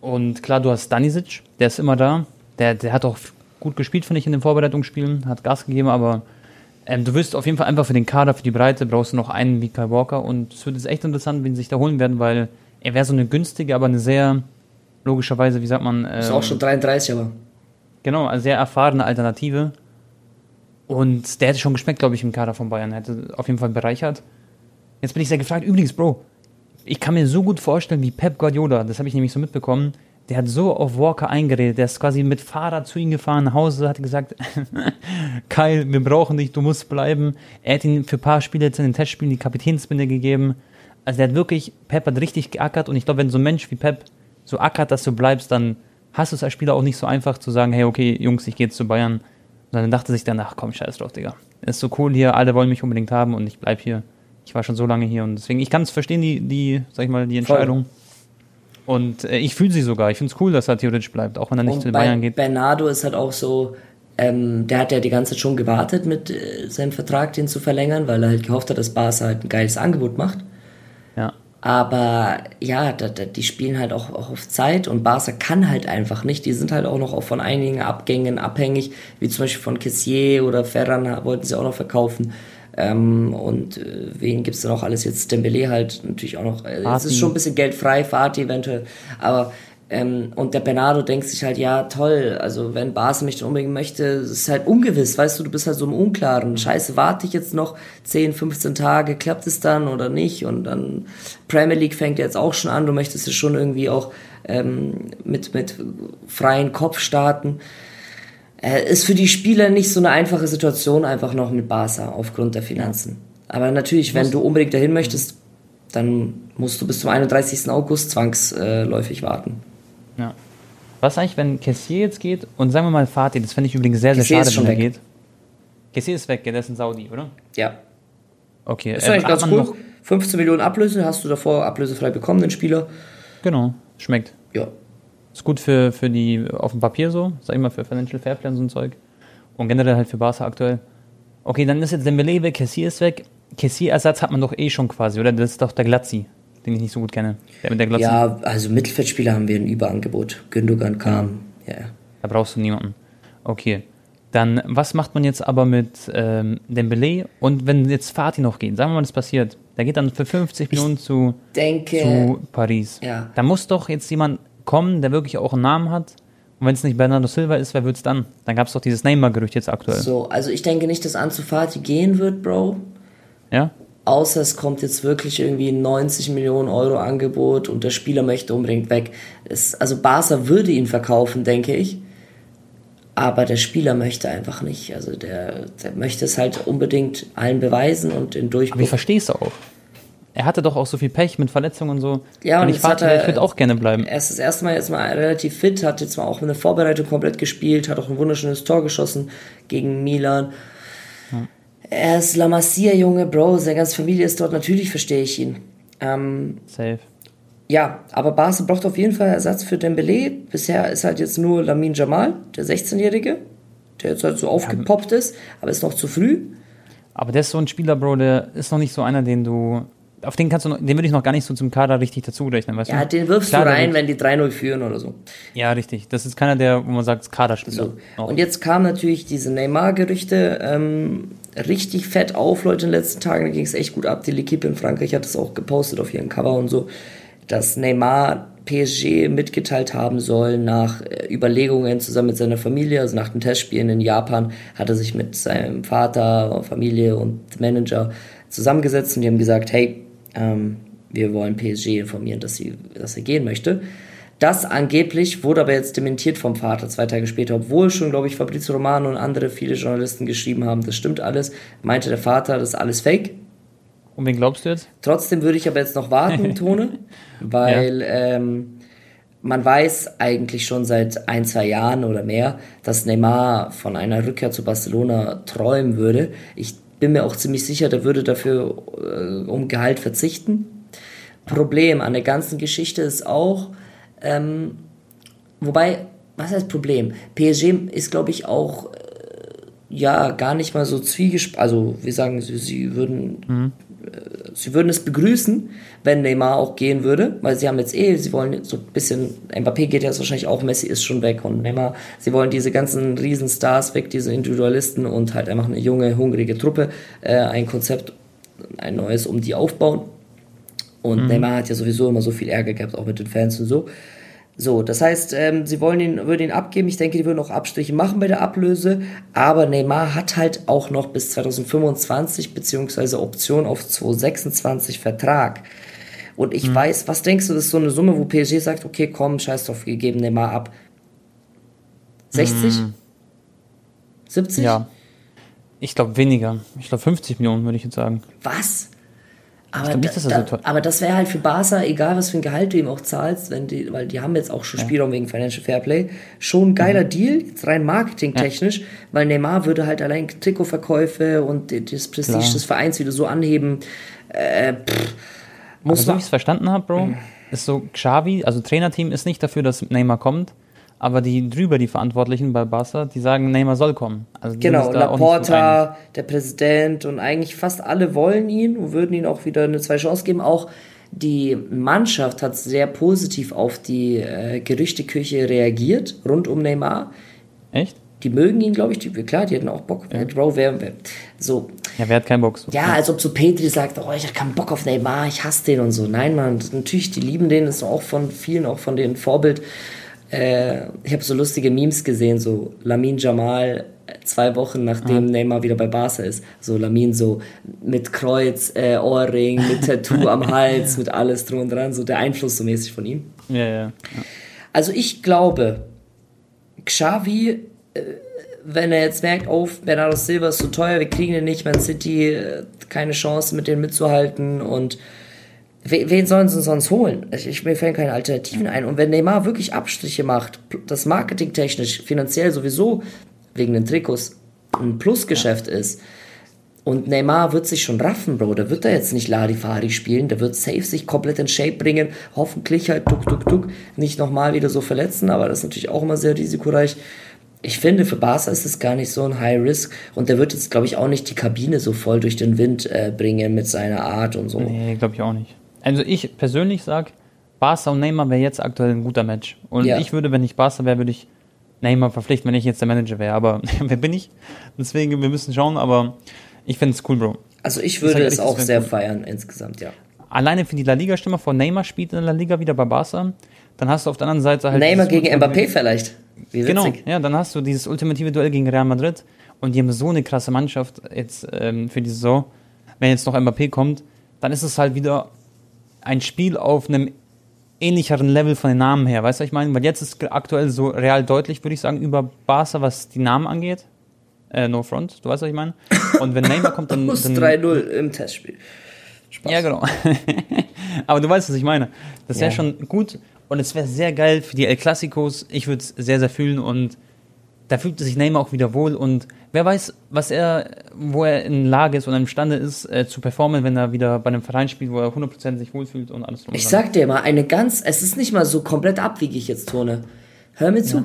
Und klar, du hast Stanisic, der ist immer da. Der, der hat auch gut gespielt, finde ich, in den Vorbereitungsspielen, hat Gas gegeben, aber ähm, du wirst auf jeden Fall einfach für den Kader, für die Breite, brauchst du noch einen wie Kai Walker. Und es wird jetzt echt interessant, wen sie sich da holen werden, weil er wäre so eine günstige, aber eine sehr, logischerweise, wie sagt man. Ähm, ist auch schon 33, aber. Genau, eine sehr erfahrene Alternative. Und der hätte schon geschmeckt, glaube ich, im Kader von Bayern. Hätte auf jeden Fall bereichert. Jetzt bin ich sehr gefragt. Übrigens, Bro, ich kann mir so gut vorstellen, wie Pep Guardiola, das habe ich nämlich so mitbekommen, der hat so auf Walker eingeredet. Der ist quasi mit Fahrrad zu ihm gefahren nach Hause, hat gesagt, Kyle, wir brauchen dich, du musst bleiben. Er hat ihn für ein paar Spiele jetzt in den Testspielen die Kapitänsbinde gegeben. Also der hat wirklich, Pep hat richtig geackert und ich glaube, wenn so ein Mensch wie Pep so ackert, dass du bleibst, dann hast du es als Spieler auch nicht so einfach zu sagen, hey, okay, Jungs, ich gehe jetzt zu Bayern. Dann dachte sich danach, komm, scheiß drauf, Digga. Ist so cool hier, alle wollen mich unbedingt haben und ich bleib hier. Ich war schon so lange hier und deswegen, ich kann es verstehen, die, die, sag ich mal, die Entscheidung. Voll. Und äh, ich fühle sie sogar. Ich finde es cool, dass er theoretisch bleibt, auch wenn er nicht und zu Bayern geht. Bernardo ist halt auch so, ähm, der hat ja die ganze Zeit schon gewartet, mit äh, seinem Vertrag den zu verlängern, weil er halt gehofft hat, dass Barca halt ein geiles Angebot macht. Ja. Aber ja, die spielen halt auch, auch auf Zeit und Barca kann halt einfach nicht. Die sind halt auch noch von einigen Abgängen abhängig, wie zum Beispiel von Kessier oder Ferran wollten sie auch noch verkaufen. Ähm, und äh, wen gibt's da noch alles jetzt? Dembele halt natürlich auch noch. Äh, es ist schon ein bisschen geldfrei, Fahrt eventuell. Aber ähm, und der Bernardo denkt sich halt, ja, toll, also wenn Barca mich dann unbedingt möchte, ist halt ungewiss, weißt du, du bist halt so im Unklaren. Scheiße, warte ich jetzt noch 10, 15 Tage, klappt es dann oder nicht? Und dann Premier League fängt jetzt auch schon an, du möchtest es schon irgendwie auch ähm, mit, mit freien Kopf starten. Äh, ist für die Spieler nicht so eine einfache Situation einfach noch mit Barca aufgrund der Finanzen. Aber natürlich, wenn du unbedingt dahin möchtest, dann musst du bis zum 31. August zwangsläufig warten. Ja. Was eigentlich, wenn Kessier jetzt geht und sagen wir mal Fatih, das fände ich übrigens sehr, sehr Kessier schade, wenn er geht. Kessier ist weg, der ist in Saudi, oder? Ja. Okay. Das ist eigentlich ganz cool. 15 Millionen Ablöse hast du davor ablösefrei bekommen, den Spieler. Genau, schmeckt. Ja. Ist gut für, für die, auf dem Papier so, sag ich mal, für Financial Fairplay und so ein Zeug. Und generell halt für Barca aktuell. Okay, dann ist jetzt Dembele weg, Kessier ist weg. Kessier-Ersatz hat man doch eh schon quasi, oder? Das ist doch der Glatzi den ich nicht so gut kenne. Der mit der Glotze. Ja, also Mittelfeldspieler haben wir ein Überangebot. Gündogan kam, ja. ja. Da brauchst du niemanden. Okay. Dann, was macht man jetzt aber mit ähm, Dembele? Und wenn jetzt Fatih noch geht, sagen wir mal, das passiert, der geht dann für 50 Millionen zu, denke, zu Paris. Ja. Da muss doch jetzt jemand kommen, der wirklich auch einen Namen hat. Und wenn es nicht Bernardo Silva ist, wer wird es dann? Dann gab es doch dieses Neymar-Gerücht jetzt aktuell. So, also ich denke nicht, dass Ansu Fati gehen wird, Bro. Ja? Außer es kommt jetzt wirklich irgendwie ein 90 Millionen Euro Angebot und der Spieler möchte unbedingt weg. Es, also Barca würde ihn verkaufen, denke ich. Aber der Spieler möchte einfach nicht. Also der, der möchte es halt unbedingt allen beweisen und den Durchbruch. Aber ich verstehe es auch. Er hatte doch auch so viel Pech mit Verletzungen und so. Ja, und ich warte, er, ich würde auch gerne bleiben. Er ist das erste Mal jetzt mal relativ fit, hat jetzt mal auch eine Vorbereitung komplett gespielt, hat auch ein wunderschönes Tor geschossen gegen Milan. Ja. Er ist La Masia-Junge, Bro, seine ganze Familie ist dort, natürlich verstehe ich ihn. Ähm, Safe. Ja, aber Barca braucht auf jeden Fall Ersatz für Dembele. Bisher ist halt jetzt nur Lamin Jamal, der 16-Jährige, der jetzt halt so aufgepoppt ist, aber ist noch zu früh. Aber der ist so ein Spieler, Bro, der ist noch nicht so einer, den du. Auf den kannst du noch, den würde ich noch gar nicht so zum Kader richtig dazu rechnen, weißt ja, du? den wirfst Klar, du rein, wenn die 3-0 führen oder so. Ja, richtig. Das ist keiner, der, wo man sagt, Kaderspieler. So. Und jetzt kamen natürlich diese Neymar-Gerüchte. Ähm, richtig fett auf, Leute, in den letzten Tagen. Da ging es echt gut ab. Die L'Equipe in Frankreich hat es auch gepostet auf ihren Cover und so, dass Neymar PSG mitgeteilt haben soll nach äh, Überlegungen zusammen mit seiner Familie, also nach den Testspielen in Japan, hat er sich mit seinem Vater, Familie und Manager zusammengesetzt und die haben gesagt, hey, ähm, wir wollen PSG informieren, dass, sie, dass er gehen möchte. Das angeblich wurde aber jetzt dementiert vom Vater zwei Tage später, obwohl schon, glaube ich, Fabrizio Romano und andere viele Journalisten geschrieben haben, das stimmt alles. Meinte der Vater, das ist alles fake. Und wen glaubst du jetzt? Trotzdem würde ich aber jetzt noch warten, Tone, weil ja. ähm, man weiß eigentlich schon seit ein, zwei Jahren oder mehr, dass Neymar von einer Rückkehr zu Barcelona träumen würde. Ich bin mir auch ziemlich sicher, der würde dafür äh, um Gehalt verzichten. Problem an der ganzen Geschichte ist auch, ähm, wobei, was heißt Problem? PSG ist, glaube ich, auch äh, ja gar nicht mal so zwiegespalten. Also, wir sagen, sie, sie würden. Mhm. Sie würden es begrüßen, wenn Neymar auch gehen würde, weil sie haben jetzt eh, sie wollen so ein bisschen, Mbappé geht jetzt wahrscheinlich auch, Messi ist schon weg und Neymar, sie wollen diese ganzen Riesenstars weg, diese Individualisten und halt einfach eine junge, hungrige Truppe, äh, ein Konzept, ein neues um die aufbauen. Und mhm. Neymar hat ja sowieso immer so viel Ärger gehabt, auch mit den Fans und so. So, das heißt, ähm, sie wollen ihn, würden ihn abgeben. Ich denke, die würden auch Abstriche machen bei der Ablöse. Aber Neymar hat halt auch noch bis 2025 beziehungsweise Option auf 2026 Vertrag. Und ich mhm. weiß, was denkst du, das ist so eine Summe, wo PSG sagt, okay, komm, scheiß drauf, wir geben Neymar ab. 60? Mhm. 70? Ja. Ich glaube weniger. Ich glaube 50 Millionen, würde ich jetzt sagen. Was? Aber, da, nicht, da, so aber das wäre halt für Barca, egal was für ein Gehalt du ihm auch zahlst, wenn die, weil die haben jetzt auch schon ja. Spielraum wegen Financial Fairplay, schon ein geiler mhm. Deal, jetzt rein marketingtechnisch, ja. weil Neymar würde halt allein Trikotverkäufe und das Prestige Klar. des Vereins wieder so anheben. Äh, pff, muss also, so wie ich es verstanden habe, Bro, mhm. ist so, Xavi, also Trainerteam ist nicht dafür, dass Neymar kommt, aber die drüber, die Verantwortlichen bei Barca, die sagen, Neymar soll kommen. Also genau, Laporta, der Präsident und eigentlich fast alle wollen ihn und würden ihn auch wieder eine zweite Chance geben. Auch die Mannschaft hat sehr positiv auf die äh, Gerüchteküche reagiert, rund um Neymar. Echt? Die mögen ihn, glaube ich. Die, klar, die hätten auch Bock. Ja. Bro, wer, wer, so. Ja, wer hat keinen Bock? So. Ja, als ob so Petri sagt, oh, ich habe keinen Bock auf Neymar, ich hasse den und so. Nein, man, natürlich, die lieben den, ist auch von vielen, auch von den Vorbild äh, ich habe so lustige Memes gesehen, so Lamin Jamal zwei Wochen nachdem ah. Neymar wieder bei Barca ist. So Lamin so mit Kreuz, äh, Ohrring, mit Tattoo am Hals, mit alles drum und dran, so der Einfluss so mäßig von ihm. Ja, ja. ja. Also ich glaube, Xavi, äh, wenn er jetzt merkt, oh, Bernardo Silva ist zu teuer, wir kriegen ihn nicht, Man City, äh, keine Chance mit denen mitzuhalten und Wen sollen sie sonst holen? Ich, ich, mir fällen keine Alternativen ein. Und wenn Neymar wirklich Abstriche macht, das marketingtechnisch, finanziell sowieso wegen den Trikots ein Plusgeschäft ja. ist, und Neymar wird sich schon raffen, Bro. Der wird da jetzt nicht Larifari spielen. Der wird safe sich komplett in Shape bringen. Hoffentlich halt tuk tuk tuk nicht nochmal wieder so verletzen. Aber das ist natürlich auch immer sehr risikoreich. Ich finde, für Barca ist es gar nicht so ein High Risk. Und der wird jetzt, glaube ich, auch nicht die Kabine so voll durch den Wind äh, bringen mit seiner Art und so. Nee, glaube ich auch nicht. Also ich persönlich sage, Barca und Neymar wäre jetzt aktuell ein guter Match. Und ja. ich würde, wenn ich Barca wäre, würde ich Neymar verpflichten, wenn ich jetzt der Manager wäre. Aber wer bin ich? Deswegen, wir müssen schauen, aber ich finde es cool, Bro. Also ich würde es auch sehr cool. feiern insgesamt, ja. Alleine für die La Liga-Stimme vor Neymar spielt in der La Liga wieder bei Barca. Dann hast du auf der anderen Seite halt. Neymar gegen Mbappé vielleicht. Wie genau, ja, dann hast du dieses ultimative Duell gegen Real Madrid und die haben so eine krasse Mannschaft jetzt ähm, für die Saison. Wenn jetzt noch Mbappé kommt, dann ist es halt wieder ein Spiel auf einem ähnlicheren Level von den Namen her. Weißt du, was ich meine? Weil jetzt ist aktuell so real deutlich, würde ich sagen, über Barca, was die Namen angeht. Äh, no front, du weißt, was ich meine? Und wenn Neymar kommt, dann. Plus 3-0 im Testspiel. Spaß. Ja, genau. Aber du weißt, was ich meine. Das wäre ja. schon gut und es wäre sehr geil für die El Clasicos. Ich würde es sehr, sehr fühlen und da fühlt sich Neymar auch wieder wohl und wer weiß, was er, wo er in Lage ist und imstande ist, äh, zu performen, wenn er wieder bei einem Verein spielt, wo er 100% sich wohlfühlt und alles drum Ich sag dir mal, eine ganz, es ist nicht mal so komplett abwegig jetzt, Tone. Hör mir zu. Ja.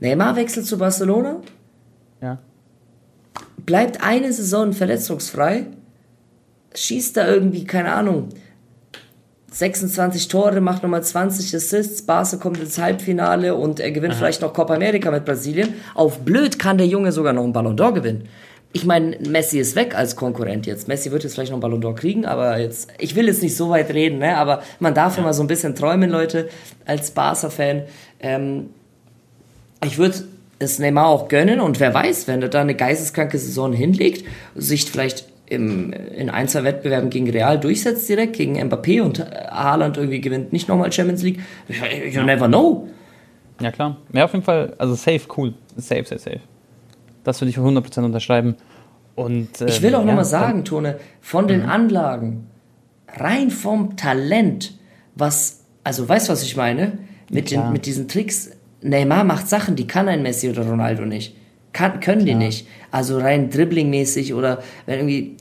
Neymar wechselt zu Barcelona. Ja. Bleibt eine Saison verletzungsfrei. Schießt da irgendwie, keine Ahnung, 26 Tore, macht nochmal 20 Assists, Barca kommt ins Halbfinale und er gewinnt Aha. vielleicht noch Copa America mit Brasilien. Auf blöd kann der Junge sogar noch einen Ballon d'Or gewinnen. Ich meine, Messi ist weg als Konkurrent jetzt. Messi wird jetzt vielleicht noch einen Ballon d'Or kriegen, aber jetzt, ich will jetzt nicht so weit reden, ne? aber man darf ja. immer so ein bisschen träumen, Leute, als Barca-Fan. Ähm, ich würde es Neymar auch gönnen und wer weiß, wenn er da eine geisteskranke Saison hinlegt, sich vielleicht im, in ein, zwei Wettbewerben gegen Real durchsetzt direkt, gegen Mbappé und Haaland irgendwie gewinnt nicht nochmal Champions League. You never know. Ja, klar. Ja, auf jeden Fall, also safe, cool. Safe, safe, safe. Das würde ich für 100% unterschreiben. Und, äh, ich will auch ja, nochmal sagen, Tone, von den mhm. Anlagen, rein vom Talent, was, also weißt du, was ich meine? Mit, den, mit diesen Tricks, Neymar macht Sachen, die kann ein Messi oder Ronaldo nicht. Kann, können die nicht. Also rein dribbling-mäßig oder wenn irgendwie,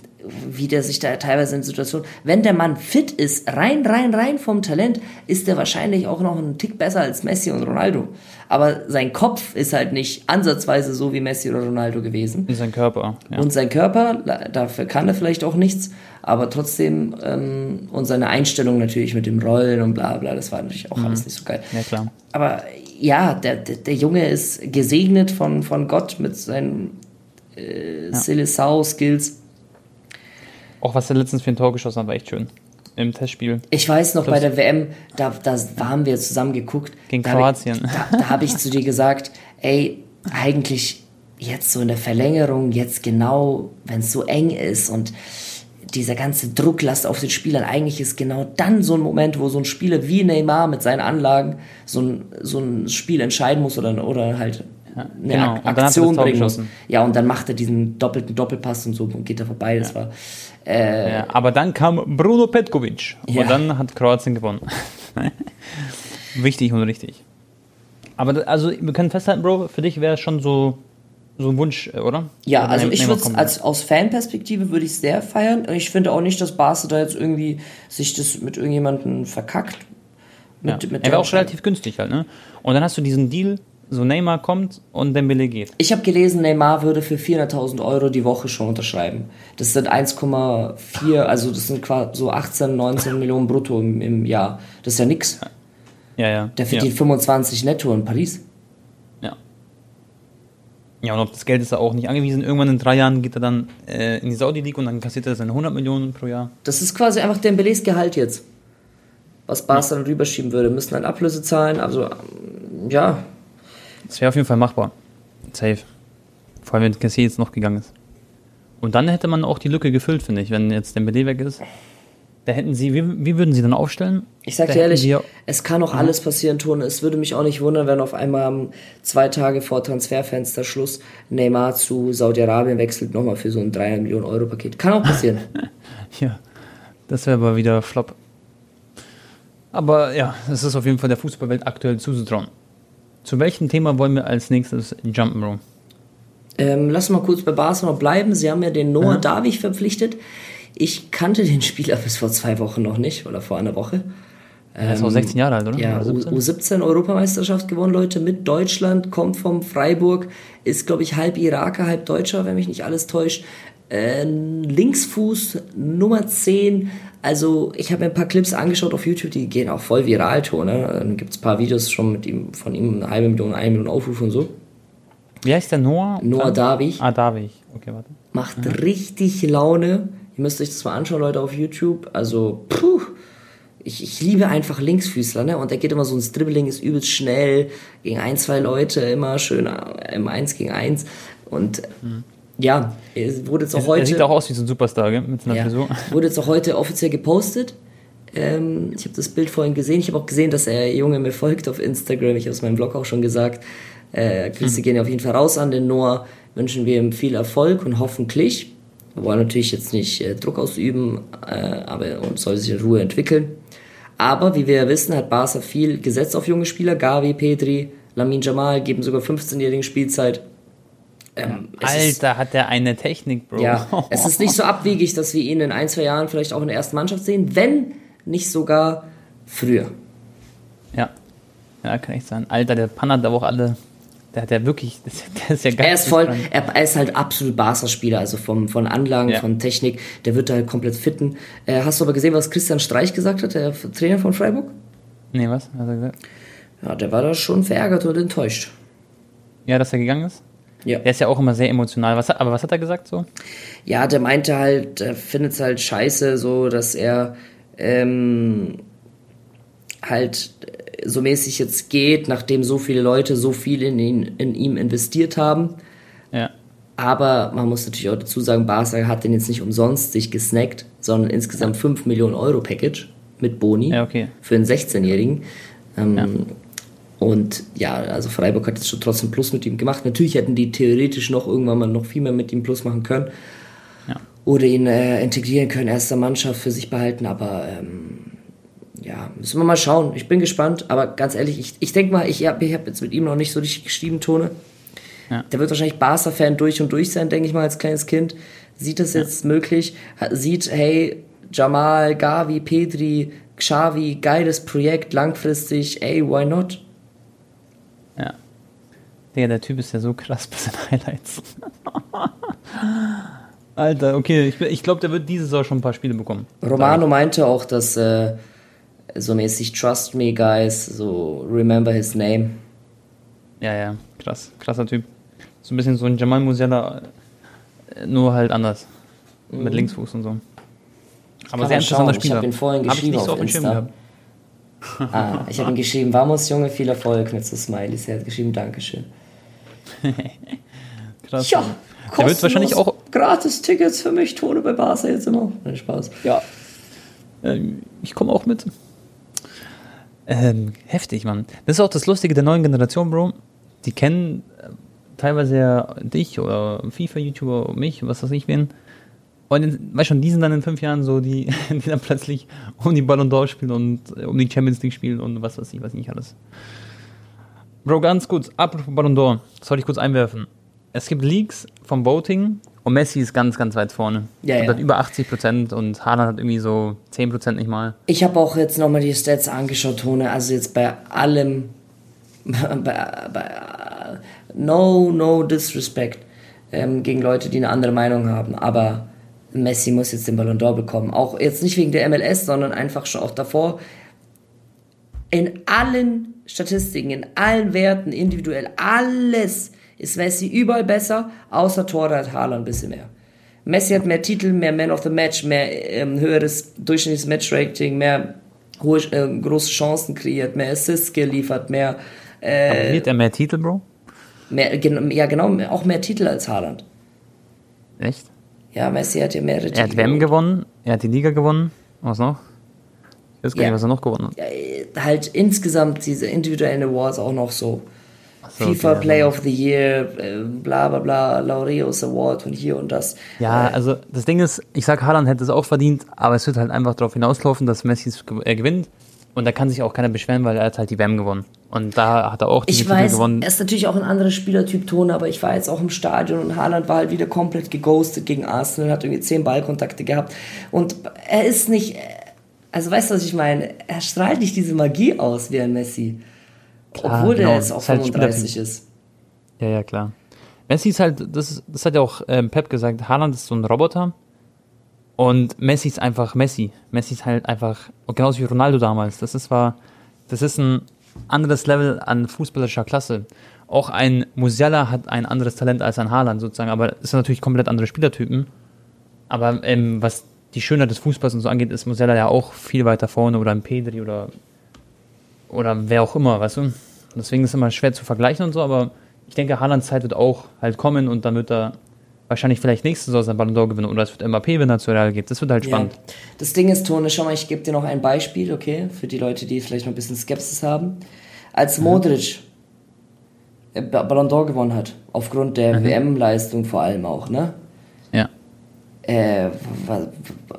wie der sich da teilweise in Situationen, wenn der Mann fit ist, rein, rein, rein vom Talent, ist der wahrscheinlich auch noch einen Tick besser als Messi und Ronaldo. Aber sein Kopf ist halt nicht ansatzweise so wie Messi oder Ronaldo gewesen. Und sein Körper. Ja. Und sein Körper, dafür kann er vielleicht auch nichts, aber trotzdem, ähm, und seine Einstellung natürlich mit dem Rollen und bla bla, das war natürlich auch alles nicht so geil. ja, klar. Aber ja, der, der, Junge ist gesegnet von, von Gott mit seinen äh, Silesau-Skills. Auch was er letztens für ein Tor geschossen hat, war echt schön. Im Testspiel. Ich weiß noch, bei der WM, da, da haben wir zusammen geguckt. Gegen da hab Kroatien. Ich, da da habe ich zu dir gesagt, ey, eigentlich jetzt so in der Verlängerung, jetzt genau, wenn es so eng ist und dieser ganze Drucklast auf den Spielern, eigentlich ist genau dann so ein Moment, wo so ein Spieler wie Neymar mit seinen Anlagen so ein, so ein Spiel entscheiden muss oder, oder halt eine genau. Ak Aktion bringen muss. Ja, und dann macht er diesen doppelten Doppelpass und so und geht da vorbei. Das war äh, Ja, aber dann kam Bruno Petkovic. Ja. Und dann hat Kroatien gewonnen. Wichtig und richtig. Aber also wir können festhalten, Bro, für dich wäre es schon so, so ein Wunsch, äh, oder? Ja, Wenn also ich würde als aus Fanperspektive würde ich es sehr feiern. Und ich finde auch nicht, dass Barca da jetzt irgendwie sich das mit irgendjemandem verkackt. ja. Mit, mit Er wäre auch relativ günstig halt, ne? Und dann hast du diesen Deal, so Neymar kommt und Dembele geht. Ich habe gelesen, Neymar würde für 400.000 Euro die Woche schon unterschreiben. Das sind 1,4, also das sind quasi so 18, 19 Millionen brutto im, im Jahr. Das ist ja nix. Ja, ja. Der verdient 25 netto in Paris. Ja. Und auf das Geld ist er auch nicht angewiesen. Irgendwann in drei Jahren geht er dann äh, in die Saudi League und dann kassiert er seine 100 Millionen pro Jahr. Das ist quasi einfach Dembélés Gehalt jetzt. Was Barca dann rüberschieben würde. Müssen dann Ablöse zahlen. Also, ähm, ja, Das wäre auf jeden Fall machbar. Safe. Vor allem, wenn Cassier jetzt noch gegangen ist. Und dann hätte man auch die Lücke gefüllt, finde ich, wenn jetzt Dembele weg ist. Da hätten sie, wie, wie würden sie dann aufstellen? Ich sag Da dir ehrlich, es kann auch alles passieren, Tone. Es würde mich auch nicht wundern, wenn auf einmal zwei Tage vor Transferfenster Schluss Neymar zu Saudi-Arabien wechselt, nochmal für so ein 300 Millionen Euro Paket. Kann auch passieren. Ja, das wäre aber wieder Flop. Aber ja, es ist auf jeden Fall der Fußballwelt aktuell zuzutrauen. Zu welchem Thema wollen wir als nächstes jumpen, Bro? ähm, lass mal kurz bei Barcelona bleiben. Sie haben ja den Noah Davich verpflichtet. Ich kannte den Spieler bis vor zwei Wochen noch nicht oder vor einer Woche. Er ist auch 16 Jahre alt, oder? Ähm, Ja, Oder U 17 Europameisterschaft gewonnen, Leute, mit Deutschland, kommt vom Freiburg, ist, glaube ich, halb Iraker, halb Deutscher, wenn mich nicht alles täuscht. Äh, Linksfuß, Nummer 10. Also, ich habe mir ein paar Clips angeschaut auf YouTube, die gehen auch voll viral, ne? Dann gibt es ein paar Videos schon mit ihm, von ihm, eine halbe Million, eine Million Aufrufe und so. Wie heißt der Noah? Noah Davich. Ah, Davich. Okay, warte. Macht richtig Laune. Müsst euch das mal anschauen, Leute, auf YouTube. Also, puh. Ich, ich liebe einfach Linksfüßler, ne? Und der geht immer so ins Dribbling, ist übelst schnell, gegen ein, zwei Leute, immer schön äh, im 1 gegen 1. Und ja, es wurde jetzt auch Er heute. sieht auch aus wie so ein Superstar, gell? Mit seiner Ja, Frisur. wurde jetzt auch heute offiziell gepostet. Ähm, ich habe das Bild vorhin gesehen. Ich habe auch gesehen, dass er Junge mir folgt auf Instagram. Ich habe es in meinem Blog auch schon gesagt. Äh, Grüße gehen auf jeden Fall raus an den Noah. Wünschen wir ihm viel Erfolg und hoffentlich. Wir wollen natürlich jetzt nicht äh, Druck ausüben, äh, aber und soll sich in Ruhe entwickeln. Aber wie wir ja wissen, hat Barca viel gesetzt auf junge Spieler. Gavi, Pedri, Lamin Jamal geben sogar 15-jährigen Spielzeit. Ähm, es ist- Alter, hat der eine Technik, Bro. ja, es ist nicht so abwegig, dass wir ihn in ein, zwei Jahren vielleicht auch in der ersten Mannschaft sehen, wenn nicht sogar früher. Ja. Ja, kann echt sein. Alter, der Pan hat aber auch alle. Der hat ja wirklich. Der ist ja geil. Er ist voll, er, er ist halt absolut Barca-Spieler, also vom, von Anlagen, Ja. von Technik, der wird da halt komplett fitten. Äh, hast du aber gesehen, was Christian Streich gesagt hat, der Trainer von Freiburg? Nee, was? Hat er gesagt? Ja, der war da schon verärgert und enttäuscht. Ja, dass er gegangen ist? Ja. Der ist ja auch immer sehr emotional. Was, aber was hat er gesagt so? Ja, der meinte halt, er findet es halt scheiße, so dass er ähm, halt so mäßig jetzt geht, nachdem so viele Leute so viel in, ihn, in ihm investiert haben. Ja. Aber man muss natürlich auch dazu sagen, Barca hat den jetzt nicht umsonst sich gesnackt, sondern insgesamt 5 Millionen Euro Package mit Boni Ja, okay. für einen 16-Jährigen. Ähm, Und ja, also Freiburg hat jetzt schon trotzdem Plus mit ihm gemacht. Natürlich hätten die theoretisch noch irgendwann mal noch viel mehr mit ihm Plus machen können. Ja. Oder ihn äh, integrieren können, erster Mannschaft für sich behalten, aber ähm, ja, müssen wir mal schauen. Ich bin gespannt, aber ganz ehrlich, ich, ich denke mal, ich habe ich hab jetzt mit ihm noch nicht so richtig geschrieben, Tone. Ja. Der wird wahrscheinlich Barca-Fan durch und durch sein, denke ich mal, als kleines Kind. Sieht das jetzt möglich? Sieht, hey, Jamal, Gavi, Pedri, Xavi, geiles Projekt, langfristig, ey, why not? Ja. Digga, der Typ ist ja so krass bei seinen Highlights. Alter, okay, ich, ich glaube, der wird diese Saison schon ein paar Spiele bekommen. Romano meinte auch, dass äh, so mäßig Trust me, guys, so remember his name. Ja, ja, krass, krasser Typ. So ein bisschen so ein Jamal Musiala, äh, nur halt anders. Mit Linksfuß und so. Aber sehr interessanter Ich Spieler. habe ihn vorhin Hab ich geschrieben nicht so auf auf Insta. Ah, ich habe ihm geschrieben, vamos Junge, viel Erfolg mit so Smileys. Er hat geschrieben, Dankeschön. Krass. Ja, Der wird wahrscheinlich auch gratis Tickets für mich, Tone bei Barca jetzt immer. Nein, Spaß. Ja. Ähm, ich komme auch mit. Ähm, heftig, Mann. Das ist auch das Lustige der neuen Generation, Bro. Die kennen äh, teilweise ja dich oder FIFA-YouTuber, mich, was weiß ich wen. Und in, weißt schon, die sind dann in fünf Jahren so, die, die dann plötzlich um die Ballon d'Or spielen und äh, um die Champions League spielen und was weiß ich, was nicht alles. Bro, ganz kurz, apropos Ballon d'Or, das wollte ich kurz einwerfen. Es gibt Leaks vom Voting und Messi ist ganz, ganz weit vorne. Ja, und ja. hat über 80 Prozent und Haaland hat irgendwie so 10 Prozent nicht mal. Ich habe auch jetzt nochmal die Stats angeschaut, Tone. Also jetzt bei allem, bei, bei, no, no disrespect ähm, gegen Leute, die eine andere Meinung haben. Aber Messi muss jetzt den Ballon d'Or bekommen. Auch jetzt nicht wegen der MLS, sondern einfach schon auch davor. In allen Statistiken, in allen Werten, individuell, alles ist Messi überall besser, außer Tore hat Haaland ein bisschen mehr. Messi hat mehr Titel, mehr Man of the Match, mehr ähm, höheres durchschnittliches Matchrating, mehr hohe, äh, große Chancen kreiert, mehr Assists geliefert, mehr, äh, Wird er mehr Titel, Bro? mehr gen ja genau, auch mehr Titel als Haaland. Echt? Ja, Messi hat ja mehrere Titel. Er hat WM gewonnen, er hat die Liga gewonnen. Was noch? Ich weiß gar Ja. nicht, was er noch gewonnen hat. Ja, halt insgesamt diese individuellen Awards auch noch so. FIFA okay, also- of the Year, äh, bla bla bla, Laureus Award und hier und das. Ja, Äh, also das Ding ist, ich sag, Haaland hätte es auch verdient, aber es wird halt einfach darauf hinauslaufen, dass Messi es äh, gewinnt. Und da kann sich auch keiner beschweren, weil er hat halt die WM gewonnen. Und da hat er auch die Ich Titel weiß, gewonnen. er ist natürlich auch ein anderer Spielertyp Tone, aber ich war jetzt auch im Stadion und Haaland war halt wieder komplett geghostet gegen Arsenal, hat irgendwie zehn Ballkontakte gehabt und er ist nicht, also weißt du, was ich meine? Er strahlt nicht diese Magie aus wie ein Messi. Klar, obwohl genau, er jetzt auch ist halt 35 ist. Ja, ja, klar. Messi ist halt, das, das hat ja auch ähm, Pep gesagt, Haaland ist so ein Roboter. Und Messi ist einfach Messi. Messi ist halt einfach, genauso wie Ronaldo damals. Das ist war, das ist ein anderes Level an fußballischer Klasse. Auch ein Musiala hat ein anderes Talent als ein Haaland sozusagen, aber es sind natürlich komplett andere Spielertypen. Aber ähm, was die Schönheit des Fußballs und so angeht, ist Musiala ja auch viel weiter vorne oder ein Pedri oder, oder wer auch immer, weißt du? Deswegen ist es immer schwer zu vergleichen und so, aber ich denke, Haalands Zeit wird auch halt kommen und dann wird er wahrscheinlich vielleicht nächste Saison sein Ballon d'Or gewinnen oder es wird Mbappé, wenn er zu Real geht. Das wird halt Ja. spannend. Das Ding ist, Tone, schau mal, ich gebe dir noch ein Beispiel, okay, für die Leute, die vielleicht noch ein bisschen Skepsis haben. Als Modric äh, Ballon d'Or gewonnen hat, aufgrund der WM-Leistung vor allem auch, ne? Ja. Äh,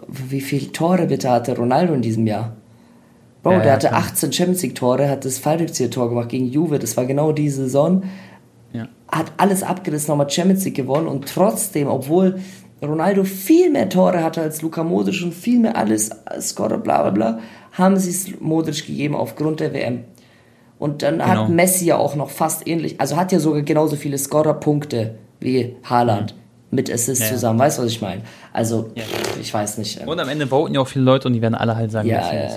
wie viele Tore bitte hatte Ronaldo in diesem Jahr? Bro, Ja, der hatte klar. 18 Champions League Tore, hat das Fallrückzieher-Tor gemacht gegen Juve, das war genau diese Saison. Ja. Hat alles abgerissen, nochmal Champions League gewonnen und trotzdem, obwohl Ronaldo viel mehr Tore hatte als Luka Modric und viel mehr alles, Scorer, bla bla bla, haben sie es Modric gegeben aufgrund der WM. Und dann Genau. hat Messi ja auch noch fast ähnlich, also hat ja sogar genauso viele Scorer-Punkte wie Haaland mit Assists Ja, zusammen, weißt du, was ich meine? Also, Ja. ich weiß nicht. ähm, Und am Ende voten ja auch viele Leute und die werden alle halt sagen, Ja, ja, ja.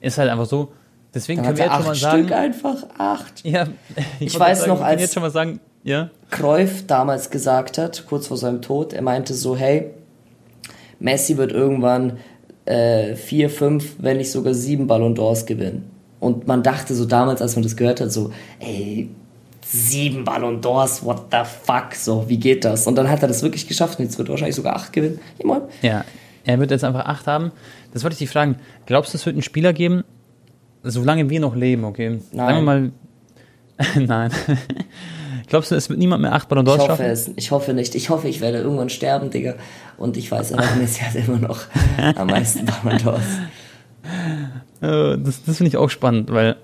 Ist halt einfach so. Deswegen können wir er jetzt schon acht mal Stück sagen. einfach, acht. Ja, Ich wollte weiß sagen, noch, als- jetzt schon mal sagen, ja. Cruyff damals gesagt hat, kurz vor seinem Tod, er meinte so, hey, Messi wird irgendwann äh, vier, fünf, wenn nicht sogar sieben Ballon d'Ors gewinnen. Und man dachte so damals, als man das gehört hat, so, ey, sieben Ballon d'Ors, what the fuck, so, wie geht das? Und dann hat er das wirklich geschafft und jetzt wird er wahrscheinlich sogar acht gewinnen. Ja, er wird jetzt einfach acht haben. Das wollte ich dich fragen. Glaubst du, es wird einen Spieler geben, solange wir noch leben, okay? Sagen wir Nein. mal. Nein. Glaubst du, es wird niemand mehr acht Ballon Ich d'Ors hoffe schaffen? es, ich hoffe nicht. Ich hoffe, ich werde irgendwann sterben, Digga. Und ich weiß aber, Messi hat immer noch am meisten Ballon d'Ors. Äh, Das, das finde ich auch spannend, weil.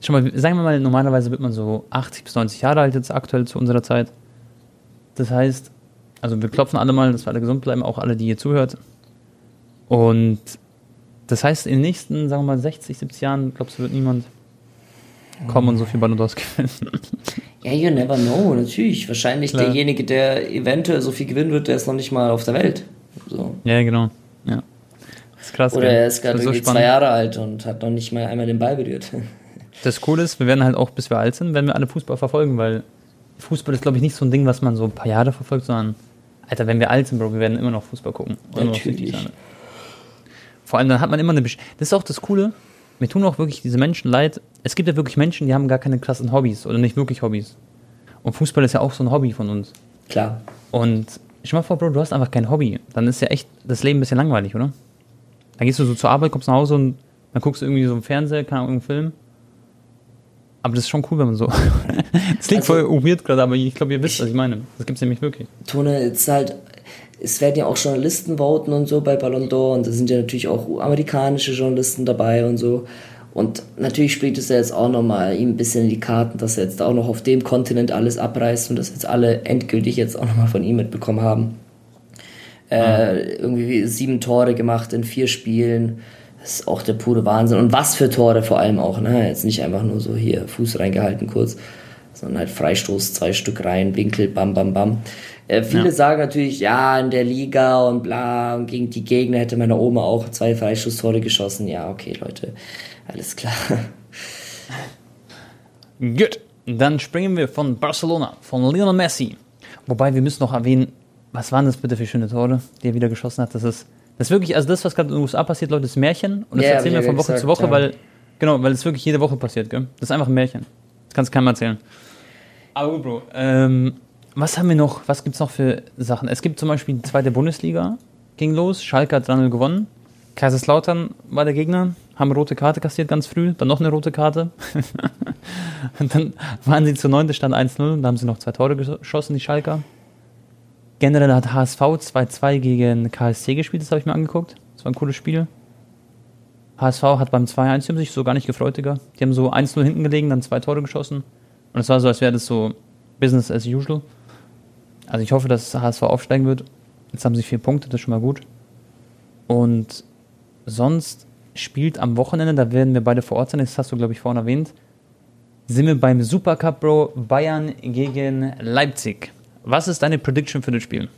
schon mal, sagen wir mal, normalerweise wird man so 80 bis 90 Jahre alt jetzt aktuell zu unserer Zeit. Das heißt, also wir klopfen alle mal, dass wir alle gesund bleiben, auch alle, die hier zuhört. Und das heißt, in den nächsten, sagen wir mal, 60, 70 Jahren, glaubst du, wird niemand kommen und so viel Ballon gewinnen? Ja, you never know, natürlich. Wahrscheinlich Klar. derjenige, der eventuell so viel gewinnen wird, der ist noch nicht mal auf der Welt. So. Ja, genau. Ja. Das ist krass. Oder er ist gerade so irgendwie zwei Jahre alt und hat noch nicht mal einmal den Ball berührt. Das Coole ist, wir werden halt auch, bis wir alt sind, werden wir alle Fußball verfolgen, weil Fußball ist, glaube ich, nicht so ein Ding, was man so ein paar Jahre verfolgt, sondern, Alter, wenn wir alt sind, Bro, wir werden immer noch Fußball gucken. Natürlich. Vor allem, dann hat man immer eine. Besch das ist auch das Coole. Mir tun auch wirklich diese Menschen leid. Es gibt ja wirklich Menschen, die haben gar keine krassen Hobbys oder nicht wirklich Hobbys. Und Fußball ist ja auch so ein Hobby von uns. Klar. Und ich mal vor, Bro, du hast einfach kein Hobby. Dann ist ja echt das Leben ein bisschen langweilig, oder? Dann gehst du so zur Arbeit, kommst nach Hause und dann guckst du irgendwie so im Fernseher, keine Ahnung, irgendeinen Film. Aber das ist schon cool, wenn man so. Das klingt Also- voll weird gerade, aber ich glaube, ihr wisst, was ich meine. Das gibt es nämlich wirklich. Tone, jetzt halt, es werden ja auch Journalisten voten und so bei Ballon d'Or und da sind ja natürlich auch amerikanische Journalisten dabei und so. Und natürlich spielt es ja jetzt auch nochmal ihm ein bisschen in die Karten, dass er jetzt auch noch auf dem Kontinent alles abreißt und dass jetzt alle endgültig jetzt auch nochmal von ihm mitbekommen haben. Äh, irgendwie sieben Tore gemacht in vier Spielen. Das ist auch der pure Wahnsinn. Und was für Tore vor allem auch, ne? Jetzt nicht einfach nur so hier Fuß reingehalten kurz, sondern halt Freistoß, zwei Stück rein, Winkel, bam, bam, bam. Äh, viele Ja. sagen natürlich, ja, in der Liga und bla, und gegen die Gegner hätte meine Oma auch zwei Freistoßtore geschossen. Ja, okay, Leute, alles klar. Gut. Dann springen wir von Barcelona, von Lionel Messi. Wobei wir müssen noch erwähnen, was waren das bitte für schöne Tore, die er wieder geschossen hat. Das ist, das ist wirklich, also das, was gerade in den USA passiert, Leute, ist Märchen. Und das Ja, erzählen wir von Woche gesagt, zu Woche, ja. weil, genau, weil es wirklich jede Woche passiert, gell? Das ist einfach ein Märchen. Das kannst du keinem erzählen. Aber gut, Bro, ähm, was haben wir noch? Was gibt's noch für Sachen? Es gibt zum Beispiel die zweite Bundesliga, ging los. Schalke hat 3-0 gewonnen. Kaiserslautern war der Gegner, haben rote Karte kassiert ganz früh, dann noch eine rote Karte. und dann waren sie zur 9. Stand 1-0 und da haben sie noch zwei Tore geschossen, die Schalker. Generell hat HSV 2-2 gegen KSC gespielt, das habe ich mir angeguckt. Das war ein cooles Spiel. HSV hat beim 2-1, die sich so gar nicht gefreut, Digga. Die haben so 1-0 hinten gelegen, dann zwei Tore geschossen. Und es war so, als wäre das so Business as usual. Also ich hoffe, dass HSV aufsteigen wird. Jetzt haben sie vier Punkte, das ist schon mal gut. Und sonst spielt am Wochenende, da werden wir beide vor Ort sein, das hast du, glaube ich, vorhin erwähnt, sind wir beim Supercup, Bro, Bayern gegen Leipzig. Was ist deine Prediction für das Spiel?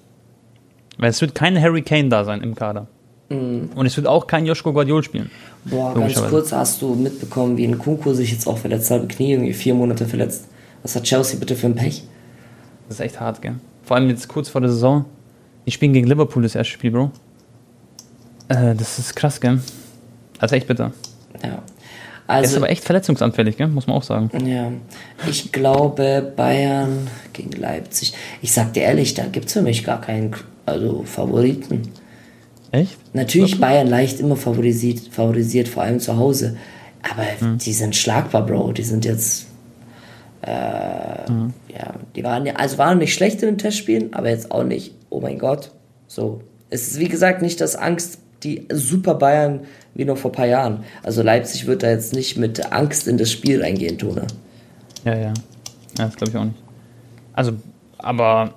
Weil es wird kein Harry Kane da sein im Kader. Und es wird auch kein Joschko Guardiol spielen. Boah, ganz kurz hast du mitbekommen, wie ein Kunku sich jetzt auch verletzt hat, Knie irgendwie vier Monate verletzt. Was hat Chelsea bitte für ein Pech? Das ist echt hart, gell? Vor allem jetzt kurz vor der Saison. Die spielen gegen Liverpool das erste Spiel, Bro. Äh, das ist krass, gell? Also echt bitter. Ja. Er ist Also, aber echt verletzungsanfällig, gell? Muss man auch sagen. ja, ich glaube Bayern gegen Leipzig. Ich sag dir ehrlich, da gibt's für mich gar keinen also Favoriten. Echt? Natürlich Bayern leicht immer favorisiert, favorisiert, vor allem zu Hause. Aber Hm. die sind schlagbar, Bro. Die sind jetzt. Äh, Hm. Ja, die waren ja, also waren nicht schlecht in den Testspielen, aber jetzt auch nicht, oh mein Gott. So. Es ist wie gesagt nicht das Angst, die super Bayern wie noch vor ein paar Jahren. Also Leipzig wird da jetzt nicht mit Angst in das Spiel reingehen, Tone. Ja, ja. Ja, das glaube ich auch nicht. Also, aber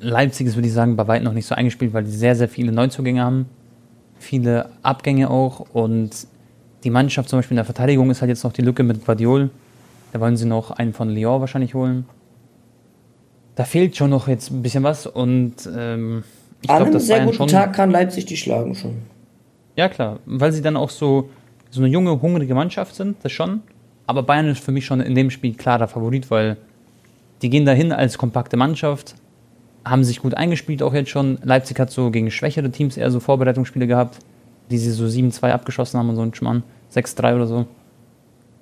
Leipzig ist, würde ich sagen, bei weitem noch nicht so eingespielt, weil die sehr, sehr viele Neuzugänge haben. Viele Abgänge auch. Und die Mannschaft zum Beispiel in der Verteidigung ist halt jetzt noch die Lücke mit Guardiol. Da wollen sie noch einen von Lyon wahrscheinlich holen. Da fehlt schon noch jetzt ein bisschen was. Und ähm, ich An glaube, einem dass sehr Bayern guten schon. Tag kann Leipzig die schlagen schon. Ja, klar. Weil sie dann auch so, so eine junge, hungrige Mannschaft sind, das schon. Aber Bayern ist für mich schon in dem Spiel klarer Favorit, weil die gehen dahin als kompakte Mannschaft, haben sich gut eingespielt auch jetzt schon. Leipzig hat so gegen schwächere Teams eher so Vorbereitungsspiele gehabt, die sie so 7-2 abgeschossen haben und so ein Schmarrn. 6-3 oder so.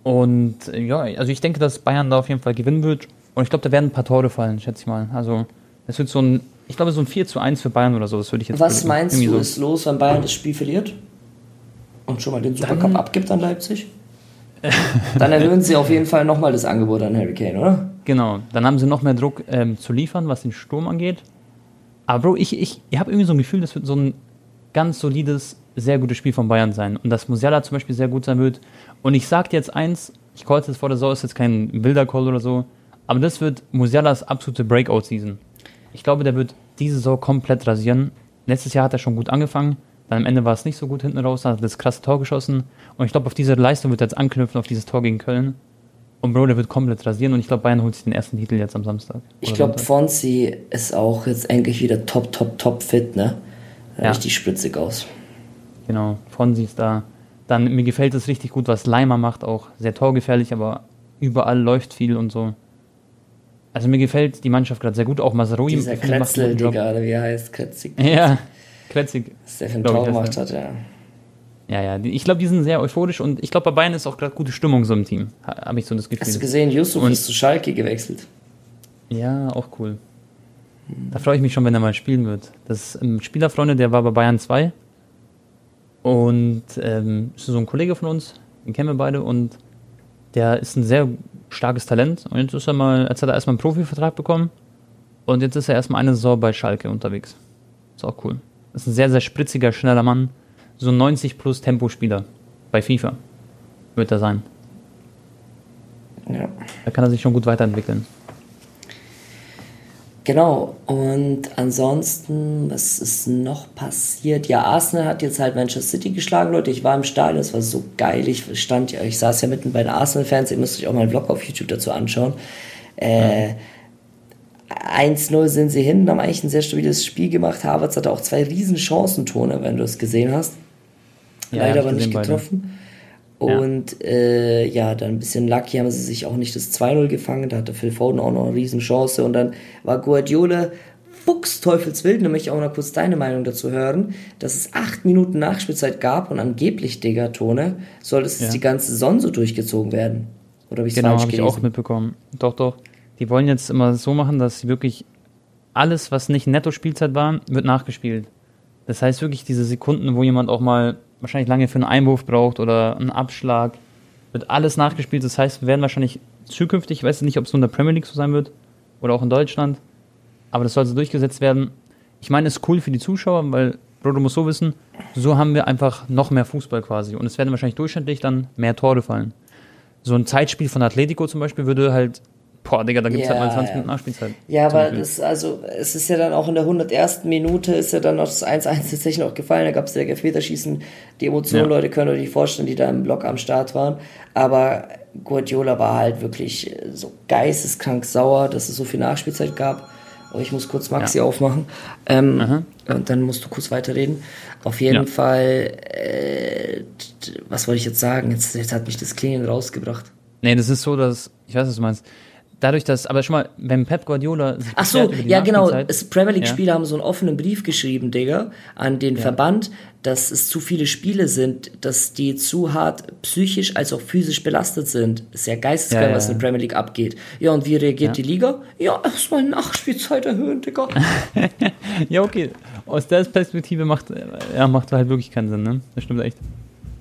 Und äh, ja, also ich denke, dass Bayern da auf jeden Fall gewinnen wird. Und ich glaube, da werden ein paar Tore fallen, schätze ich mal. Also es wird so ein, ich glaube, so ein 4 zu 1 für Bayern oder so, das würde ich jetzt Was meinst du, so. ist los, wenn Bayern das Spiel verliert? Und schon mal den Supercup abgibt an Leipzig? Dann erhöhen sie auf jeden Fall nochmal das Angebot an Harry Kane, oder? Genau, dann haben sie noch mehr Druck ähm, zu liefern, was den Sturm angeht. Aber Bro, ich, ich, ich habe irgendwie so ein Gefühl, das wird so ein ganz solides, sehr gutes Spiel von Bayern sein. Und dass Musiala zum Beispiel sehr gut sein wird. Und ich sage dir jetzt eins, Ich call es jetzt vor der Saison, ist jetzt kein wilder Call oder so. Aber das wird Musialas absolute Breakout-Season. Ich glaube, der wird diese Saison komplett rasieren. Letztes Jahr hat er schon gut angefangen. Dann am Ende war es nicht so gut hinten raus, dann hat er das krasse Tor geschossen. Und ich glaube, auf diese Leistung wird er jetzt anknüpfen, auf dieses Tor gegen Köln. Und Bro, der wird komplett rasieren und ich glaube, Bayern holt sich den ersten Titel jetzt am Samstag. Ich glaube, Fonzi ist auch jetzt endlich wieder top, top, top fit, ne? Ja. Richtig spritzig aus. Genau, Fonsi ist da. Dann, mir gefällt es richtig gut, was Leimer macht, auch sehr torgefährlich, aber überall läuft viel und so. Also mir gefällt die Mannschaft gerade sehr gut, auch Masroi. Dieser Kretzel, Digga, oder wie er heißt, Kretzig. Ja, Kretzig. Ein Tor gemacht hat, ja. Ja, ja, ich glaube, die sind sehr euphorisch und ich glaube, bei Bayern ist auch gerade gute Stimmung so im Team. Habe ich so das Gefühl. Hast du gesehen, Yusuf und, ist zu Schalke gewechselt. Ja, auch cool. Da freue ich mich schon, wenn er mal spielen wird. Das ein Spielerfreunde, der war bei Bayern 2 und ähm, ist so ein Kollege von uns, den kennen wir beide und der ist ein sehr starkes Talent und jetzt ist er mal, jetzt hat er erstmal einen Profivertrag bekommen und jetzt ist er erstmal eine Saison bei Schalke unterwegs. Ist auch cool. Ist ein sehr, sehr spritziger, schneller Mann so 90 plus Tempospieler bei FIFA wird er sein. Ja. Da kann er sich schon gut weiterentwickeln. Genau, und ansonsten, was ist noch passiert? Ja, Arsenal hat jetzt halt Manchester City geschlagen, Leute. Ich war im Stadion, das war so geil. Ich stand ja, ich saß ja mitten bei den Arsenal-Fans, ihr müsst euch auch meinen Vlog auf YouTube dazu anschauen. Äh, ja. 1-0 sind sie hin, haben eigentlich ein sehr stabiles Spiel gemacht. Havertz hatte auch zwei riesen Chancen, Tone, wenn du es gesehen hast. Ja, Leider aber nicht getroffen. Beide. Und ja. Äh, ja, dann ein bisschen lucky haben sie sich auch nicht das 2-0 gefangen. Da hatte Phil Foden auch noch eine riesen Chance. Und dann war Guardiola fuchsteufelswild, nämlich auch noch kurz deine Meinung dazu hören, dass es acht Minuten Nachspielzeit gab und angeblich, Digga, Tone, soll es ja. die ganze Saison so durchgezogen werden. Oder habe ich Genau, habe ich auch mitbekommen. Doch, doch. Die wollen jetzt immer so machen, dass sie wirklich alles, was nicht Netto-Spielzeit war, wird nachgespielt. Das heißt wirklich diese Sekunden, wo jemand auch mal wahrscheinlich lange für einen Einwurf braucht oder einen Abschlag, wird alles nachgespielt. Das heißt, wir werden wahrscheinlich zukünftig, ich weiß nicht, ob es nur in der Premier League so sein wird oder auch in Deutschland, aber das soll so durchgesetzt werden. Ich meine, es ist cool für die Zuschauer, weil, Bro, du musst so wissen, so haben wir einfach noch mehr Fußball quasi. Und es werden wahrscheinlich durchschnittlich dann mehr Tore fallen. So ein Zeitspiel von Atletico zum Beispiel würde halt Boah, Digga, da gibt es ja, halt mal 20 ja. Minuten Nachspielzeit. Ja, aber das, also, es ist ja dann auch in der 101. Minute ist ja dann noch das 1-1 tatsächlich noch gefallen. Da gab es ja Elfmeterschießen. Die Emotionen, ja. Leute, können euch nicht vorstellen, die da im Block am Start waren. Aber Guardiola war halt wirklich so geisteskrank sauer, dass es so viel Nachspielzeit gab. Oh, ich muss kurz Maxi ja. aufmachen. Ähm, und dann musst du kurz weiterreden. Auf jeden Fall, äh, was wollte ich jetzt sagen? Jetzt, jetzt hat mich das Klingeln rausgebracht. Nee, das ist so, dass, ich weiß, was du meinst dadurch, dass, aber schon mal, wenn Pep Guardiola. Ach so, ja, genau. Premier League-Spieler ja. haben so einen offenen Brief geschrieben, Digga, an den ja. Verband, dass es zu viele Spiele sind, dass die zu hart psychisch als auch physisch belastet sind. ist ja geisteskrank, ja, was in der Premier League abgeht. Ja, und wie reagiert die Liga? Ja, erstmal Nachspielzeit erhöhen, Digga. ja, okay. Aus der Perspektive macht, ja, macht halt wirklich keinen Sinn, ne? Das stimmt echt.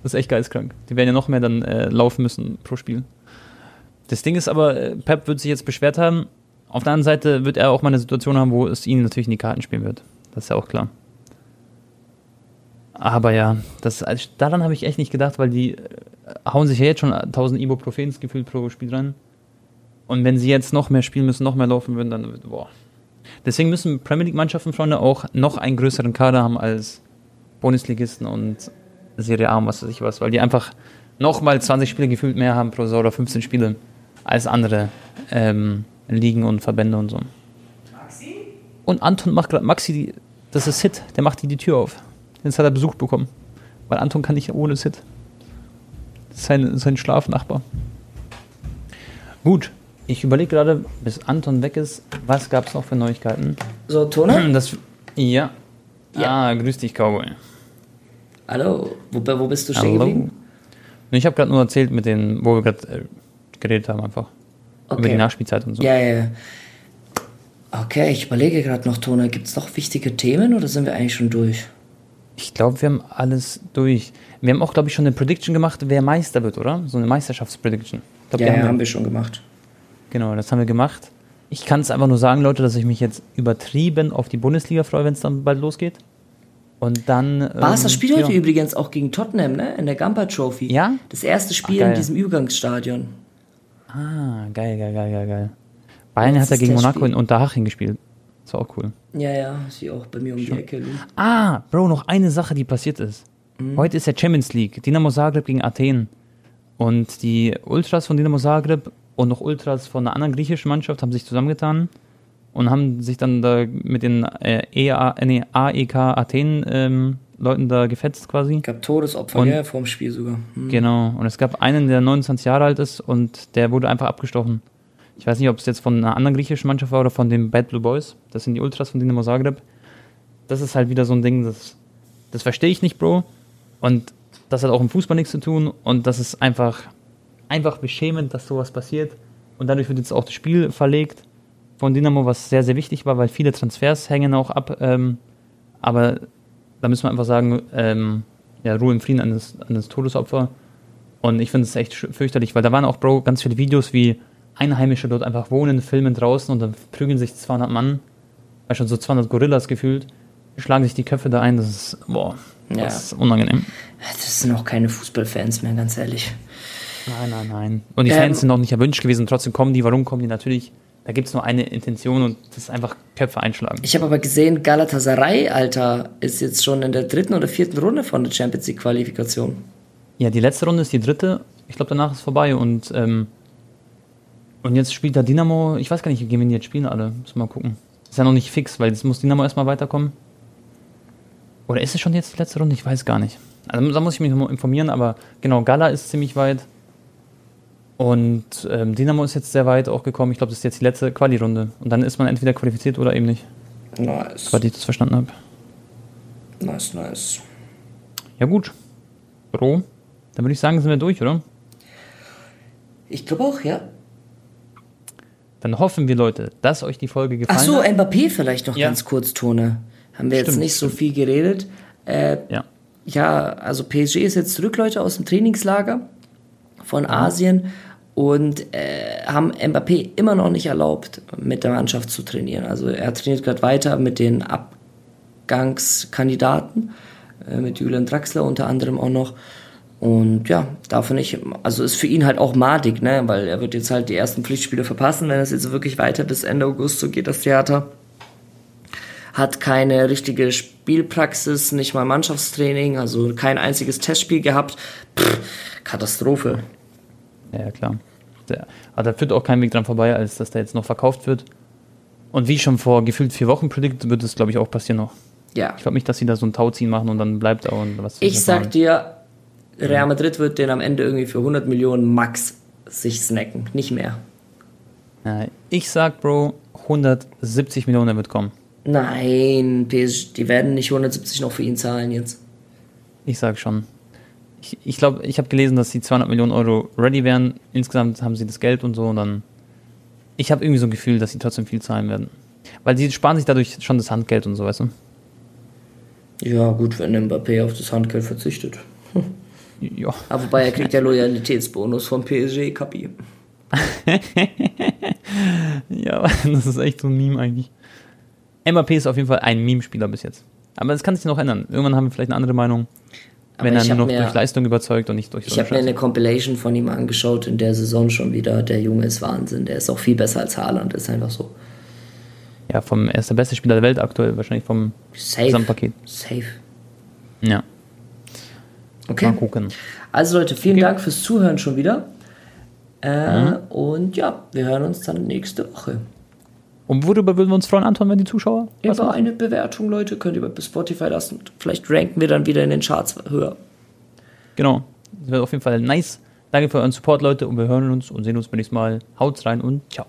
Das ist echt geisteskrank. Die werden ja noch mehr dann äh, laufen müssen pro Spiel. Das Ding ist aber, äh, Pep wird sich jetzt beschwert haben. Auf der anderen Seite wird er auch mal eine Situation haben, wo es ihn natürlich in die Karten spielen wird. Das ist ja auch klar. Aber ja, das, also daran habe ich echt nicht gedacht, weil die äh, hauen sich ja jetzt schon 1000 Ibuprofens gefühlt pro Spiel rein. Und wenn sie jetzt noch mehr spielen müssen, noch mehr laufen würden, dann, boah. Deswegen müssen Premier League-Mannschaften, Freunde, auch noch einen größeren Kader haben als Bundesligisten und Serie A und was weiß ich was, weil die einfach nochmal 20 Spiele gefühlt mehr haben pro Saison oder 15 Spiele als andere ähm, Ligen und Verbände und so. Maxi? Und Anton macht gerade, Maxi, die, das ist Sid, der macht die, die Tür auf. Jetzt hat er Besuch bekommen. Weil Anton kann nicht ohne Sid. Das ist sein, sein Schlafnachbar. Gut, ich überlege gerade, bis Anton weg ist, was gab es noch für Neuigkeiten? So, Tone? Das, ja. ja. Ah, grüß dich, Cowboy. Hallo, wo, wo bist du stehen geblieben? Ich habe gerade nur erzählt mit den, wo wir gerade äh, geredet haben einfach. Okay. Über die Nachspielzeit und so. Ja, ja, ja. Okay, ich überlege gerade noch, Tone, gibt es noch wichtige Themen oder sind wir eigentlich schon durch? Ich glaube, wir haben alles durch. Wir haben auch, glaube ich, schon eine Prediction gemacht, wer Meister wird, oder? So eine Meisterschaftsprediction. Glaub, ja, ja, haben wir schon gemacht. Genau, das haben wir gemacht. Ich kann es einfach nur sagen, Leute, dass ich mich jetzt übertrieben auf die Bundesliga freue, wenn es dann bald losgeht. Und dann. Barca ähm, spielt heute übrigens auch gegen Tottenham, ne? In der Gamper Trophy. Ja? Das erste Spiel Ach, in diesem Übergangsstadion. Ah, geil, geil, geil, geil, geil. Bayern Das hat ja gegen Monaco Spiel. in Unterhaching gespielt. Das war auch cool. Ja, ja, ist hier auch bei mir um die Ecke. Lu. Ah, Bro, noch eine Sache, die passiert ist. Heute ist ja Champions League. Dinamo Zagreb gegen Athen. Und die Ultras von Dinamo Zagreb und noch Ultras von einer anderen griechischen Mannschaft haben sich zusammengetan und haben sich dann da mit den äh, EA, nee, AEK Athen ähm, Leuten da gefetzt quasi. Gab Todesopfer, Und- ja, vorm Spiel sogar. Hm. Genau. Und es gab einen, der 29 Jahre alt ist und der wurde einfach abgestochen. Ich weiß nicht, ob es jetzt von einer anderen griechischen Mannschaft war oder von den Bad Blue Boys. Das sind die Ultras von Dinamo Zagreb. Das ist halt wieder so ein Ding, das, das verstehe ich nicht, Bro. Und das hat auch im Fußball nichts zu tun. Und das ist einfach, einfach beschämend, dass sowas passiert. Und dadurch wird jetzt auch das Spiel verlegt von Dynamo, was sehr, sehr wichtig war, weil viele Transfers hängen auch ab. Ähm, aber da müssen wir einfach sagen, ähm, ja, Ruhe im Frieden an das, an das Todesopfer. Und ich finde es echt fürchterlich, weil da waren auch, Bro, ganz viele Videos, wie Einheimische dort einfach wohnen, filmen draußen und dann prügeln sich 200 Mann, weil schon so 200 Gorillas gefühlt, schlagen sich die Köpfe da ein. Das ist, boah, das Ja. ist unangenehm. Das sind auch keine Fußballfans mehr, ganz ehrlich. Nein, nein, nein. Und die Ähm, Fans sind auch nicht erwünscht gewesen, trotzdem kommen die. Warum kommen die? Natürlich, da gibt es nur eine Intention und das ist einfach Köpfe einschlagen. Ich habe aber gesehen, Galatasaray, Alter, ist jetzt schon in der dritten oder vierten Runde von der Champions League Qualifikation. Ja, die letzte Runde ist die dritte. Ich glaube, danach ist vorbei und, ähm, und jetzt spielt da Dynamo. Ich weiß gar nicht, gegen wen die jetzt spielen alle. Müssen wir mal gucken. Ist ja noch nicht fix, weil jetzt muss Dynamo erstmal weiterkommen. Oder ist es schon jetzt die letzte Runde? Ich weiß gar nicht. Also da muss ich mich noch mal informieren, aber genau, Gala ist ziemlich weit. Und ähm, Dynamo ist jetzt sehr weit auch gekommen. Ich glaube, das ist jetzt die letzte Quali-Runde. Und dann ist man entweder qualifiziert oder eben nicht, Nice. soweit ich das verstanden habe. Nice, nice. Ja, gut. Bro, dann würde ich sagen, sind wir durch, oder? Ich glaube auch, ja. Dann hoffen wir, Leute, dass euch die Folge gefallen Ach so, hat. Mbappé vielleicht noch Ja. ganz kurz, Tone. Haben wir jetzt Stimmt, nicht so viel geredet. Äh, Ja. ja, also PSG ist jetzt zurück, Leute, aus dem Trainingslager von Asien und äh, haben Mbappé immer noch nicht erlaubt, mit der Mannschaft zu trainieren. Also er trainiert gerade weiter mit den Abgangskandidaten, äh, mit Julian Draxler unter anderem auch noch. Und ja, er nicht, also ist für ihn halt auch madig, ne, weil er wird jetzt halt die ersten Pflichtspiele verpassen, wenn es jetzt wirklich weiter bis Ende August so geht, das Theater hat keine richtige Spielpraxis, nicht mal Mannschaftstraining, also kein einziges Testspiel gehabt. Pff, Katastrophe. Ja, klar. Der, aber da führt auch kein Weg dran vorbei, als dass der jetzt noch verkauft wird. Und wie schon vor gefühlt vier Wochen predicted, wird es, glaube ich, auch passieren noch. Ja. Ich glaube nicht, dass sie da so ein Tauziehen machen und dann bleibt er und was. Ich sag dir, Real Madrid wird den am Ende irgendwie für 100 Millionen max sich snacken, nicht mehr. Ich sag, Bro, 170 Millionen wird kommen. Nein, PSG, die werden nicht 170 noch für ihn zahlen jetzt. Ich sag schon. Ich glaube, ich, glaub, ich habe gelesen, dass sie 200 Millionen Euro ready wären. Insgesamt haben sie das Geld und so. Und dann. Ich habe irgendwie so ein Gefühl, dass sie trotzdem viel zahlen werden. Weil sie sparen sich dadurch schon das Handgeld und so, weißt du? Ja, gut, wenn Mbappé auf das Handgeld verzichtet. Ja. Aber wobei er kriegt ja Loyalitätsbonus vom PSG, Kapi. Ja, das ist echt so ein Meme eigentlich. MAP ist auf jeden Fall ein Meme-Spieler bis jetzt. Aber das kann sich noch ändern. Irgendwann haben wir vielleicht eine andere Meinung. Aber wenn er ich nur noch mir- durch Leistung überzeugt und nicht durch Ich so habe mir eine Compilation von ihm angeschaut in der Saison schon wieder. Der Junge ist Wahnsinn. Der ist auch viel besser als Haaland, ist einfach so. Ja, vom, er ist der beste Spieler der Welt aktuell, wahrscheinlich vom Safe. Gesamtpaket. Safe. Ja, Okay. mal gucken. Also Leute, vielen Okay. Dank fürs Zuhören schon wieder. Äh, Und ja, wir hören uns dann nächste Woche. Und worüber würden wir uns freuen, Anton, wenn die Zuschauer? was Über machen? eine Bewertung, Leute, könnt ihr bei Spotify lassen. Vielleicht ranken wir dann wieder in den Charts höher. Genau. Das wäre auf jeden Fall nice. Danke für euren Support, Leute. Und wir hören uns und sehen uns beim nächsten Mal. Haut's rein und ciao.